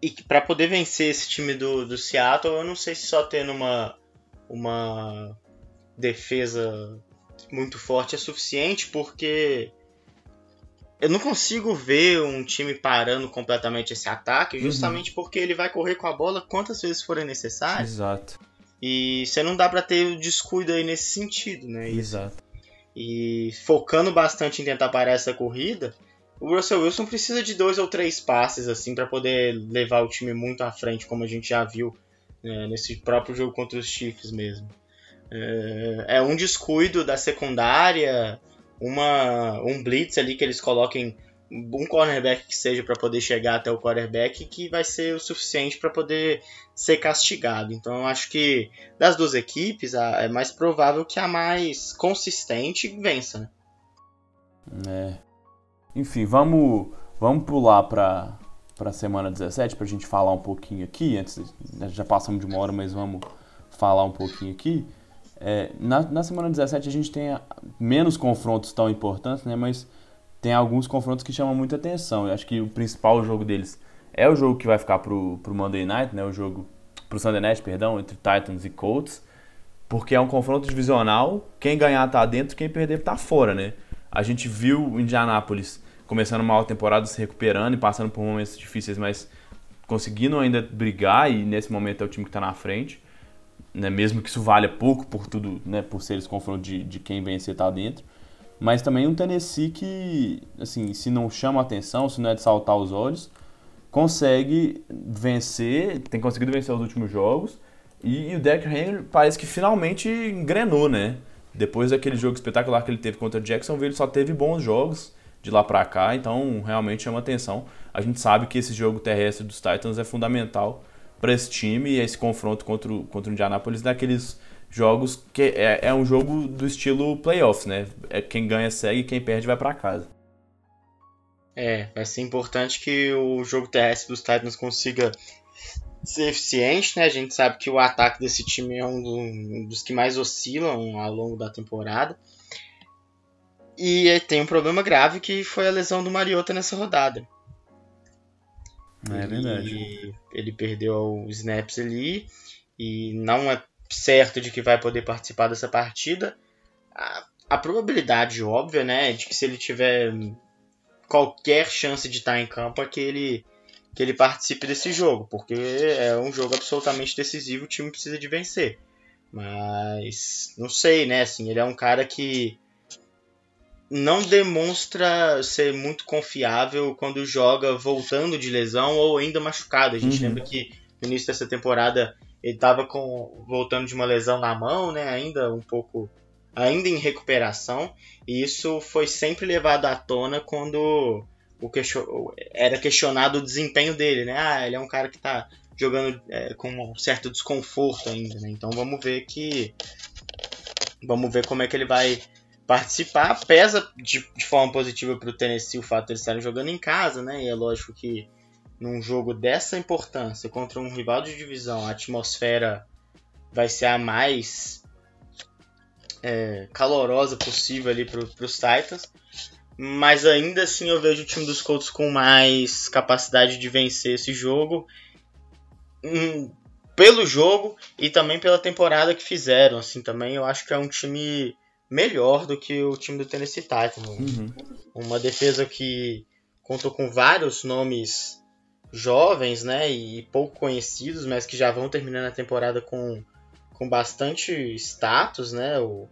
B: e para poder vencer esse time do, do Seattle, eu não sei se só tendo uma, uma defesa muito forte é suficiente, porque eu não consigo ver um time parando completamente esse ataque, uhum. justamente uhum. porque ele vai correr com a bola quantas vezes forem necessárias.
A: Exato.
B: E você não dá para ter o descuido aí nesse sentido, né?
A: Exato.
B: E focando bastante em tentar parar essa corrida, o Russell Wilson precisa de dois ou três passes assim para poder levar o time muito à frente, como a gente já viu né, nesse próprio jogo contra os Chiefs mesmo. É, é um descuido da secundária, uma, um blitz ali que eles coloquem um cornerback que seja para poder chegar até o quarterback que vai ser o suficiente para poder ser castigado. Então eu acho que das duas equipes é mais provável que a mais consistente vença.
A: Né? É. Enfim, vamos vamos pular para para semana 17 para a gente falar um pouquinho aqui. Antes já passamos de uma hora, mas vamos falar um pouquinho aqui. É, na, na semana 17 a gente tem menos confrontos tão importantes, né? Mas tem alguns confrontos que chamam muita atenção. Eu acho que o principal jogo deles é o jogo que vai ficar pro, pro Monday Night, né? O jogo pro Sunday Night, perdão, entre Titans e Colts, porque é um confronto divisional. Quem ganhar tá dentro, quem perder tá fora, né? A gente viu o Indianapolis começando uma alta temporada, se recuperando e passando por momentos difíceis, mas conseguindo ainda brigar e nesse momento é o time que está na frente né, mesmo que isso valha pouco por tudo, né, por ser esse confronto de, de quem vencer tá dentro. Mas também um Tennessee que, assim, se não chama atenção, se não é de saltar os olhos, consegue vencer, tem conseguido vencer os últimos jogos, e, e o Derrick Henry parece que finalmente engrenou, né? Depois daquele jogo espetacular que ele teve contra o Jacksonville, ele só teve bons jogos de lá para cá, então realmente chama atenção. A gente sabe que esse jogo terrestre dos Titans é fundamental para esse time e esse confronto contra o, contra o Indianapolis daqueles jogos que é, é um jogo do estilo playoffs, né? É quem ganha segue, quem perde vai para casa.
B: É, vai ser importante que o jogo terrestre dos Titans consiga ser eficiente, né? A gente sabe que o ataque desse time é um dos que mais oscilam ao longo da temporada. E tem um problema grave que foi a lesão do Mariota nessa rodada.
A: É verdade. Ele,
B: ele perdeu os snaps ali e não é certo de que vai poder participar dessa partida. A, a probabilidade óbvia, né, de que se ele tiver qualquer chance de estar em campo é que ele que ele participe desse jogo, porque é um jogo absolutamente decisivo, o time precisa de vencer. Mas não sei, né? Assim, ele é um cara que não demonstra ser muito confiável quando joga voltando de lesão ou ainda machucado. A gente uhum. lembra que no início dessa temporada ele estava com voltando de uma lesão na mão, né? Ainda um pouco, ainda em recuperação. E isso foi sempre levado à tona quando o question... era questionado o desempenho dele, né? Ah, ele é um cara que está jogando é, com um certo desconforto ainda, né? Então vamos ver que vamos ver como é que ele vai participar. Pesa de, de forma positiva para o Tennessee o fato de eles estarem jogando em casa, né? E é lógico que num jogo dessa importância contra um rival de divisão, a atmosfera vai ser a mais é, calorosa possível ali para os Titans. Mas ainda assim eu vejo o time dos Colts com mais capacidade de vencer esse jogo. Hum, pelo jogo e também pela temporada que fizeram. Assim, também eu acho que é um time melhor do que o time do Tennessee Titans. Uhum. Uma defesa que contou com vários nomes jovens, né, e pouco conhecidos, mas que já vão terminando a temporada com, com bastante status, né, o,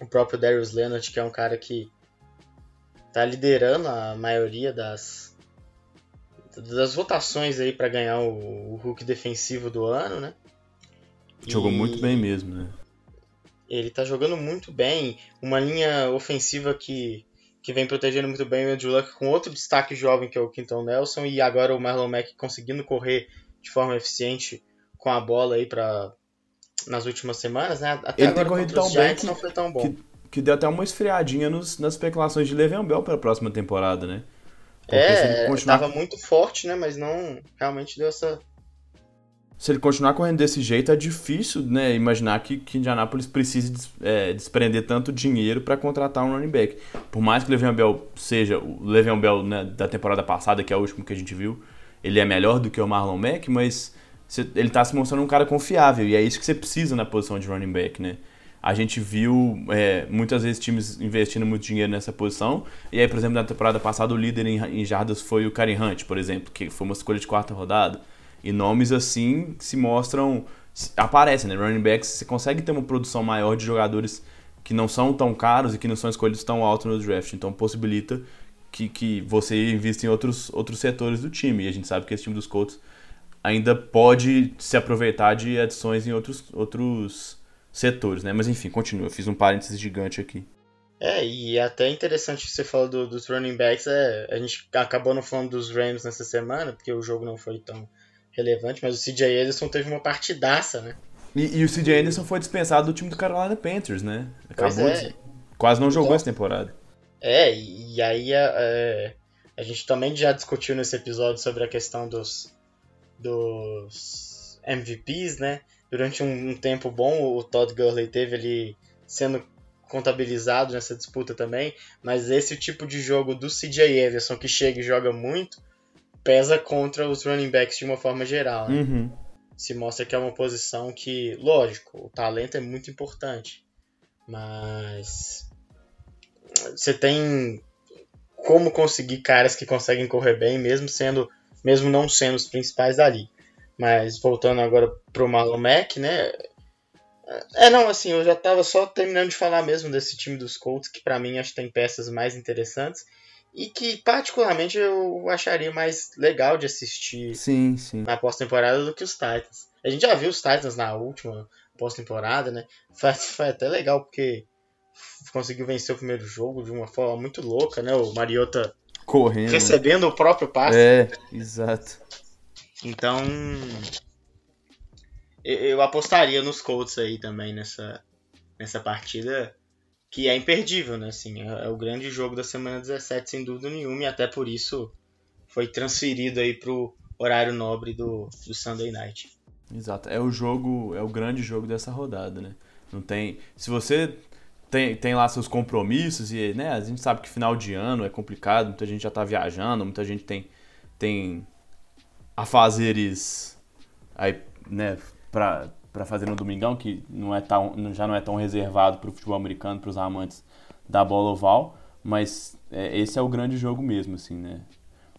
B: o próprio Darius Leonard, que é um cara que tá liderando a maioria das das votações aí para ganhar o, o Hulk defensivo do ano, né?
A: Jogou e... muito bem mesmo, né?
B: Ele tá jogando muito bem, uma linha ofensiva que que vem protegendo muito bem o Andrew Luck com outro destaque jovem que é o Quinton Nelson e agora o Marlon Mack conseguindo correr de forma eficiente com a bola aí para nas últimas semanas, né?
A: Até Ele agora tem corrido tão bem que, não foi tão bom. Que, que, deu até uma esfriadinha nos, nas especulações de Le'Veon Bell para a próxima temporada, né?
B: Porque é, continuar... tava muito forte, né? Mas não realmente deu essa
A: se ele continuar correndo desse jeito, é difícil né, imaginar que, que Indianapolis precise des, é, desprender tanto dinheiro para contratar um running back. Por mais que o Le'Veon Bell seja o Le'Veon Bell né, da temporada passada, que é o último que a gente viu, ele é melhor do que o Marlon Mack, mas ele está se mostrando um cara confiável e é isso que você precisa na posição de running back, né? A gente viu é, muitas vezes times investindo muito dinheiro nessa posição. E aí, por exemplo, na temporada passada, o líder em, em jardas foi o Karen Hunt, por exemplo, que foi uma escolha de quarta rodada. E nomes assim se mostram. aparecem, né? Running backs, você consegue ter uma produção maior de jogadores que não são tão caros e que não são escolhidos tão alto no draft. Então possibilita que, que você invista em outros, outros setores do time. E a gente sabe que esse time dos Colts ainda pode se aproveitar de adições em outros, outros setores, né? Mas enfim, continua. Eu fiz um parênteses gigante aqui.
B: É, e é até interessante que você falou do, dos running backs. É, a gente acabou não falando dos Rams nessa semana, porque o jogo não foi tão relevante, mas o CJ Anderson teve uma partidaça, né?
A: E, e o CJ Anderson foi dispensado do time do Carolina Panthers, né? Acabou é. de... Quase não jogou essa temporada.
B: É, e aí a, é, a gente também já discutiu nesse episódio sobre a questão dos, dos MVPs, né? Durante um, um tempo bom, o Todd Gurley teve ali sendo contabilizado nessa disputa também, mas esse tipo de jogo do CJ Anderson que chega e joga muito, pesa contra os running backs de uma forma geral. Né? Uhum. Se mostra que é uma posição que, lógico, o talento é muito importante, mas você tem como conseguir caras que conseguem correr bem, mesmo sendo, mesmo não sendo os principais dali. Mas voltando agora pro Marlon Mack, né? É, não, assim, eu já tava só terminando de falar mesmo desse time dos Colts, que para mim acho que tem peças mais interessantes e que particularmente eu acharia mais legal de assistir
A: sim, sim.
B: na pós-temporada do que os Titans. A gente já viu os Titans na última pós-temporada, né? Foi, foi, até legal porque conseguiu vencer o primeiro jogo de uma forma muito louca, né? O Mariota
A: correndo,
B: recebendo o próprio passe.
A: É, exato.
B: Então, eu apostaria nos Colts aí também nessa nessa partida que é imperdível, né? Assim, é, é, o grande jogo da semana 17, sem dúvida nenhuma, e até por isso foi transferido aí pro horário nobre do, do Sunday Night.
A: Exato, é o jogo, é o grande jogo dessa rodada, né? Não tem, se você tem, tem lá seus compromissos e, né, a gente sabe que final de ano é complicado, muita gente já tá viajando, muita gente tem tem afazeres aí, né, para para fazer no domingão, que não é tão, já não é tão reservado para o futebol americano, para os amantes da bola oval, mas é, esse é o grande jogo mesmo, assim, né?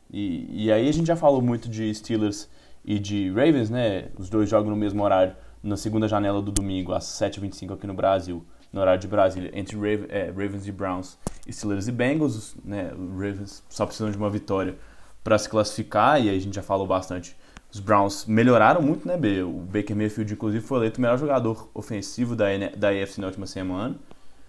A: E, e aí a gente já falou muito de Steelers e de Ravens, né? Os dois jogam no mesmo horário, na segunda janela do domingo, às 7h25 aqui no Brasil, no horário de Brasília, entre Raven, é, Ravens e Browns, Steelers e Bengals, né? Ravens só precisam de uma vitória para se classificar, e aí a gente já falou bastante os Browns melhoraram muito, né, B? O Baker Mayfield, inclusive, foi eleito o melhor jogador ofensivo da, da AFC na última semana.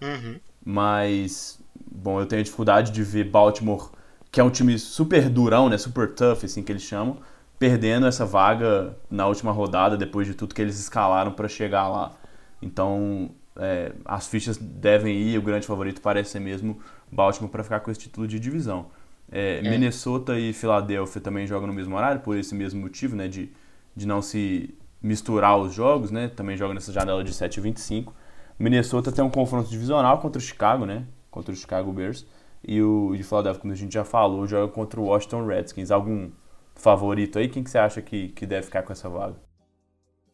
B: Uhum.
A: Mas, bom, eu tenho dificuldade de ver Baltimore, que é um time super durão, né, super tough, assim que eles chamam, perdendo essa vaga na última rodada, depois de tudo que eles escalaram para chegar lá. Então, é, as fichas devem ir, o grande favorito parece ser mesmo Baltimore para ficar com esse título de divisão. É, é. Minnesota e Filadélfia também jogam no mesmo horário, por esse mesmo motivo, né? De, de não se misturar os jogos, né? Também jogam nessa janela de 7h25. Minnesota tem um confronto divisional contra o Chicago, né? Contra o Chicago Bears. E o de Philadelphia, como a gente já falou, joga contra o Washington Redskins. Algum favorito aí? Quem que você acha que, que deve ficar com essa vaga?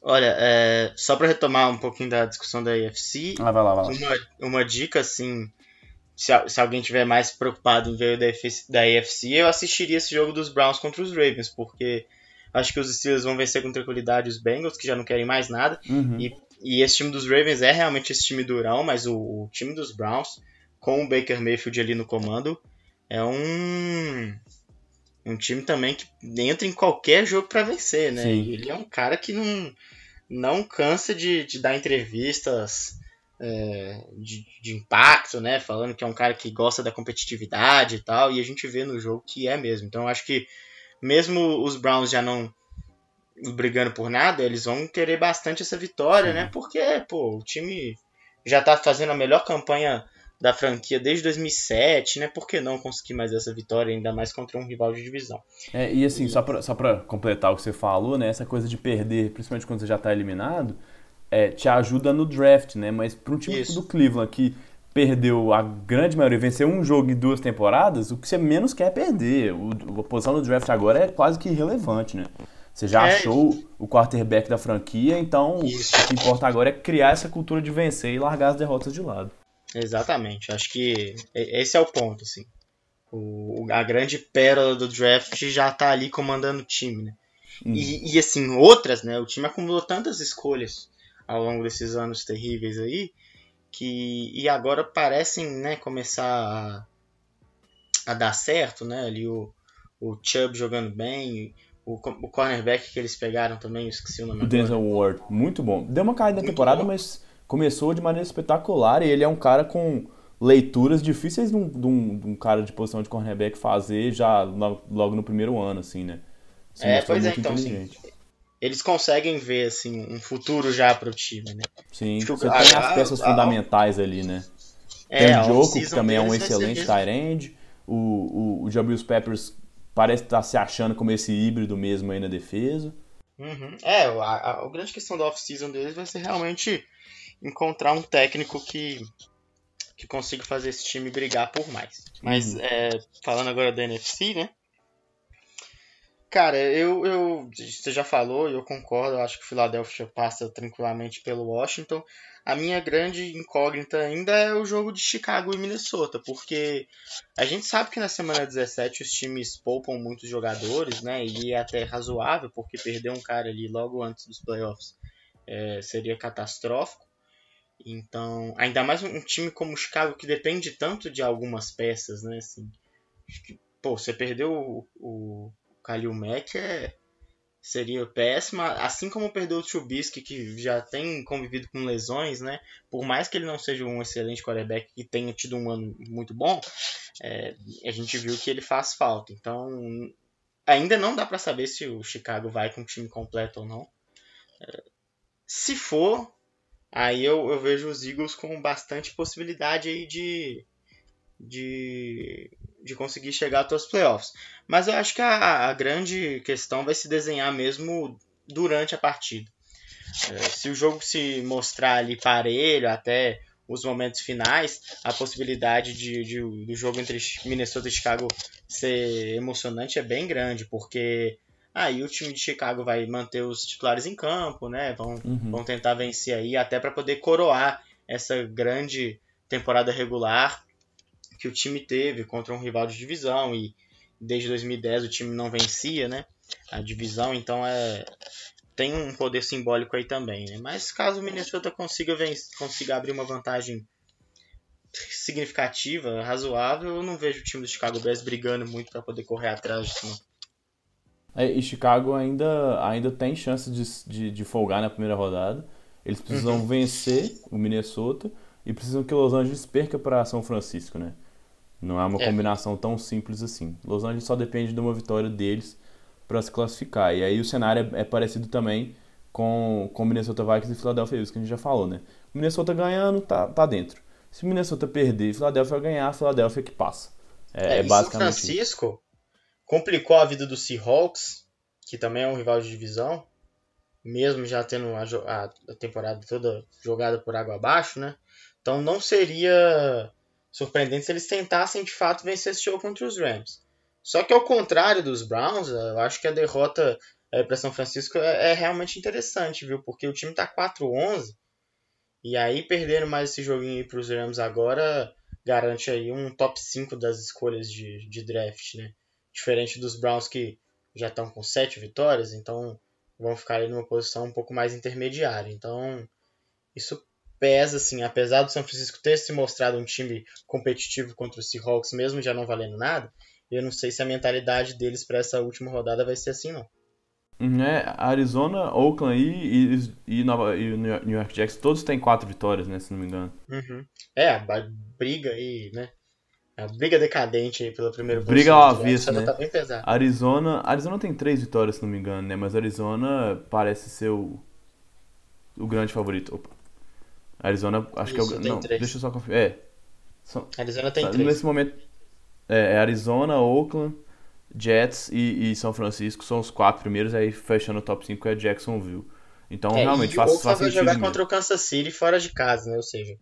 B: Olha, é, só para retomar um pouquinho da discussão da AFC,
A: ah, vai lá, vai lá.
B: Uma, uma dica assim se, se alguém tiver mais preocupado em ver o da, da AFC, eu assistiria esse jogo dos Browns contra os Ravens, porque acho que os Steelers vão vencer com tranquilidade os Bengals, que já não querem mais nada.
A: Uhum.
B: E, e esse time dos Ravens é realmente esse time durão, mas o, o time dos Browns, com o Baker Mayfield ali no comando, é um um time também que entra em qualquer jogo para vencer, né? Ele é um cara que não, não cansa de, de dar entrevistas é, de, de, impacto, né? Falando que é um cara que gosta da competitividade e tal, e a gente vê no jogo que é mesmo. Então acho que mesmo os Browns já não brigando por nada, eles vão querer bastante essa vitória, Sim. né? Porque, pô, o time já tá fazendo a melhor campanha da franquia desde 2007, né? Por que não conseguir mais essa vitória, ainda mais contra um rival de divisão?
A: É, e assim, só pra, só pra completar o que você falou, né? Essa coisa de perder, principalmente quando você já tá eliminado, é, te ajuda no draft, né? Mas para um time Isso. do Cleveland que perdeu a grande maioria, venceu um jogo em duas temporadas, o que você menos quer é perder. O, a posição no draft agora é quase que irrelevante, né? Você já é. achou o quarterback da franquia, então Isso. o que importa agora é criar essa cultura de vencer e largar as derrotas de lado.
B: Exatamente, acho que esse é o ponto, assim. O, a grande pérola do draft já tá ali comandando o time, né? Hum. E, e, assim, outras, né? O time acumulou tantas escolhas ao longo desses anos terríveis aí, que e agora parecem né, começar a, a dar certo, né? Ali o, o Chubb jogando bem, o, o cornerback que eles pegaram também, esqueci o nome.
A: O Denzel Ward, muito bom. Deu uma caída na temporada, bom. mas começou de maneira espetacular e ele é um cara com leituras difíceis de um, de um, de um cara de posição de cornerback fazer já logo no primeiro ano, assim, né?
B: Se é, pois é, então, sim eles conseguem ver assim um futuro já para o time, né?
A: Sim, Acho você tem as peças a, fundamentais a, ali, né? É, tem o Joko, que também é um excelente tight end. O, o, o Jabrils Peppers parece estar tá se achando como esse híbrido mesmo aí na defesa.
B: Uhum. É, a, a, a, grande questão da off-season deles vai ser realmente encontrar um técnico que, que consiga fazer esse time brigar por mais. Mas uhum. é, falando agora da NFC, né? Cara, eu, eu. Você já falou eu concordo. Eu acho que o Philadelphia passa tranquilamente pelo Washington. A minha grande incógnita ainda é o jogo de Chicago e Minnesota, porque a gente sabe que na semana 17 os times poupam muitos jogadores, né? E é até razoável, porque perder um cara ali logo antes dos playoffs é, seria catastrófico. Então, ainda mais um time como o Chicago que depende tanto de algumas peças, né? Assim, que, pô, você perdeu o, o Kalil Mack é, seria péssima, assim como perdeu o Trubisky, que já tem convivido com lesões, né? Por mais que ele não seja um excelente quarterback e tenha tido um ano muito bom, é, a gente viu que ele faz falta. Então, ainda não dá para saber se o Chicago vai com o time completo ou não. É, se for, aí eu, eu vejo os Eagles com bastante possibilidade aí de, de, de conseguir chegar até os playoffs. Mas eu acho que a, a grande questão vai se desenhar mesmo durante a partida. É, se o jogo se mostrar ali parelho até os momentos finais, a possibilidade de, de, do jogo entre Minnesota e Chicago ser emocionante é bem grande, porque aí o time de Chicago vai manter os titulares em campo, né? Vão, uhum. vão tentar vencer aí até para poder coroar essa grande temporada regular que o time teve contra um rival de divisão e desde 2010 o time não vencia, né? A divisão, então é tem um poder simbólico aí também, né? Mas caso o Minnesota consiga vencer, consiga abrir uma vantagem significativa, razoável, eu não vejo o time do Chicago Bears brigando muito para poder correr atrás disso. Não.
A: É, e Chicago ainda, ainda tem chance de, de, de folgar na primeira rodada. Eles precisam uhum. vencer o Minnesota e precisam que Los Angeles perca para São Francisco, né? Não é uma é. combinação tão simples assim. Los Angeles só depende de uma vitória deles para se classificar. E aí o cenário é, é, parecido também com o Minnesota Vikings e Philadelphia Eagles, que a gente já falou, né? O Minnesota ganhando, tá, tá dentro. Se o Minnesota perder e Philadelphia ganhar, a Philadelphia que passa.
B: É, é, é basicamente São Francisco complicou a vida do Seahawks, que também é um rival de divisão, mesmo já tendo a, a, a temporada toda jogada por água abaixo, né? Então não seria surpreendente se eles tentassem de fato vencer esse jogo contra os Rams. Só que ao contrário dos Browns, eu acho que a derrota é, para São Francisco é, é, realmente interessante, viu? Porque o time tá 4-11 e aí perder mais esse joguinho para os Rams agora garante aí um top 5 das escolhas de, de draft, né? Diferente dos Browns que já estão com 7 vitórias, então vão ficar aí numa posição um pouco mais intermediária. Então, isso pesa, assim, apesar do São Francisco ter se mostrado um time competitivo contra o Seahawks, mesmo já não valendo nada, eu não sei se a mentalidade deles para essa última rodada vai ser assim, não.
A: É, Arizona, Oakland e, e, e, Nova, e New York Jacks, todos têm quatro vitórias, né, se não me engano.
B: Uhum. É, a briga aí, né, a briga decadente aí pelo primeiro
A: Briga ao avesso, né? Tá. Arizona, Arizona tem três vitórias, se não me engano, né, mas Arizona parece ser o, o grande favorito. Opa. Arizona, acho Isso, que é o. Não, três. deixa eu só conferir. É.
B: São, Arizona tem três.
A: Nesse momento. É, é Arizona, Oakland, Jets e, e, São Francisco são os quatro primeiros, aí fechando o top 5 é Jacksonville. Então, é, realmente, faz, faz
B: sentido. jogar mesmo. contra o Kansas City fora de casa, né? Ou seja,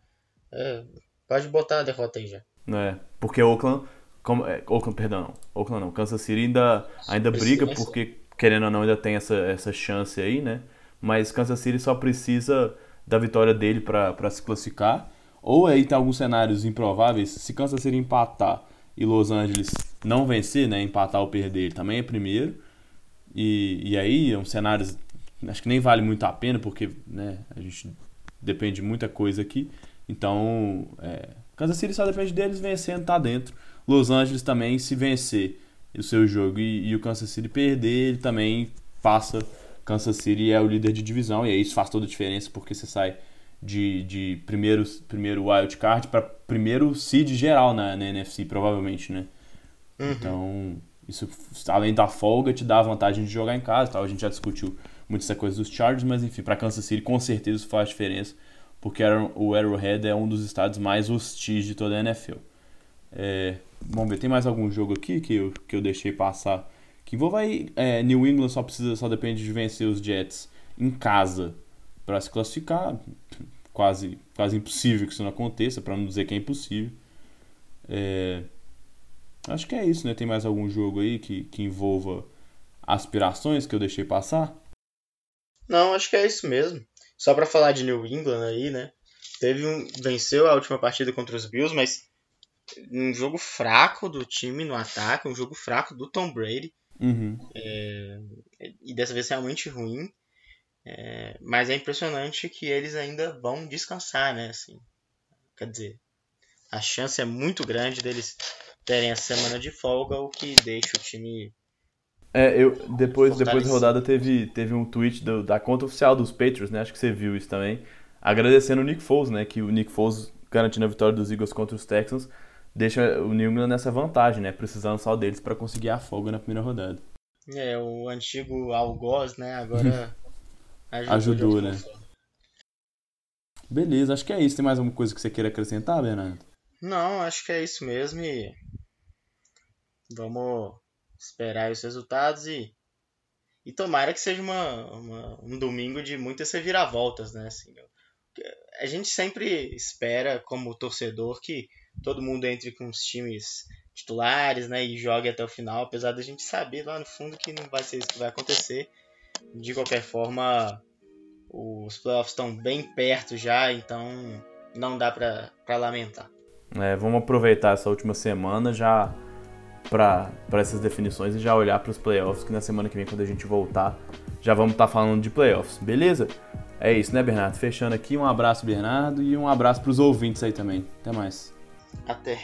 B: é, pode botar a derrota aí já.
A: É, porque Oakland. Como, é, Oakland, perdão, não. Oakland não. Kansas City ainda, ainda briga, porque, querendo ou não, ainda tem essa, essa chance aí, né? Mas Kansas City só precisa da vitória dele para se classificar. Ou aí tem alguns cenários improváveis. Se Kansas City empatar e Los Angeles não vencer, né, empatar ou perder, ele também é primeiro. E, e aí é um cenário, acho que nem vale muito a pena, porque né, a gente depende de muita coisa aqui. Então, é, Kansas City só depende deles vencendo, tá dentro. Los Angeles também, se vencer o seu jogo e, e o Kansas City perder, ele também passa Kansas City é o líder de divisão, e aí isso faz toda a diferença porque você sai de, de primeiro, primeiro wild card para primeiro seed geral na, na NFC, provavelmente, né? Uhum. Então, isso além da folga te dá a vantagem de jogar em casa, tal. A gente já discutiu muito essa coisa dos Chargers, mas enfim, para Kansas City com certeza isso faz diferença, porque o Arrowhead é um dos estados mais hostis de toda a NFL. É, vamos ver, tem mais algum jogo aqui que eu, que eu deixei passar que envolva aí, é, New England só precisa, só depende de vencer os Jets em casa para se classificar. Quase, quase impossível que isso não aconteça, para não dizer que é impossível. É, acho que é isso, né? Tem mais algum jogo aí que, que envolva aspirações que eu deixei passar?
B: Não, acho que é isso mesmo. Só para falar de New England aí, né? Teve um venceu a última partida contra os Bills, mas um jogo fraco do time no ataque, um jogo fraco do Tom Brady.
A: Uhum.
B: É, e dessa vez realmente ruim. É, mas é impressionante que eles ainda vão descansar, né? Assim, quer dizer, a chance é muito grande deles terem a semana de folga, o que deixa o time.
A: É, eu depois, depois da rodada teve, teve um tweet do, da conta oficial dos Patriots, né? Acho que você viu isso também. Agradecendo o Nick Foles, né? Que o Nick Foles garantindo a vitória dos Eagles contra os Texans deixa o New England nessa vantagem, né? Precisando só deles para conseguir a folga na primeira rodada.
B: É, o antigo algoz, né? Agora
A: ajudou, ajudou né? Beleza, acho que é isso. Tem mais alguma coisa que você queira acrescentar, Bernardo?
B: Não, acho que é isso mesmo e vamos esperar os resultados e e tomara que seja uma, uma um domingo de muitas reviravoltas, né? Assim, a gente sempre espera como torcedor que todo mundo entre com os times titulares, né, e jogue até o final, apesar da gente saber lá no fundo que não vai ser isso que vai acontecer. De qualquer forma, os playoffs estão bem perto já, então não dá para lamentar.
A: É, vamos aproveitar essa última semana já para essas definições e já olhar para os playoffs, que na semana que vem, quando a gente voltar, já vamos estar tá falando de playoffs, beleza? É isso, né, Bernardo? Fechando aqui, um abraço, Bernardo, e um abraço para os ouvintes aí também. Até mais.
B: Até.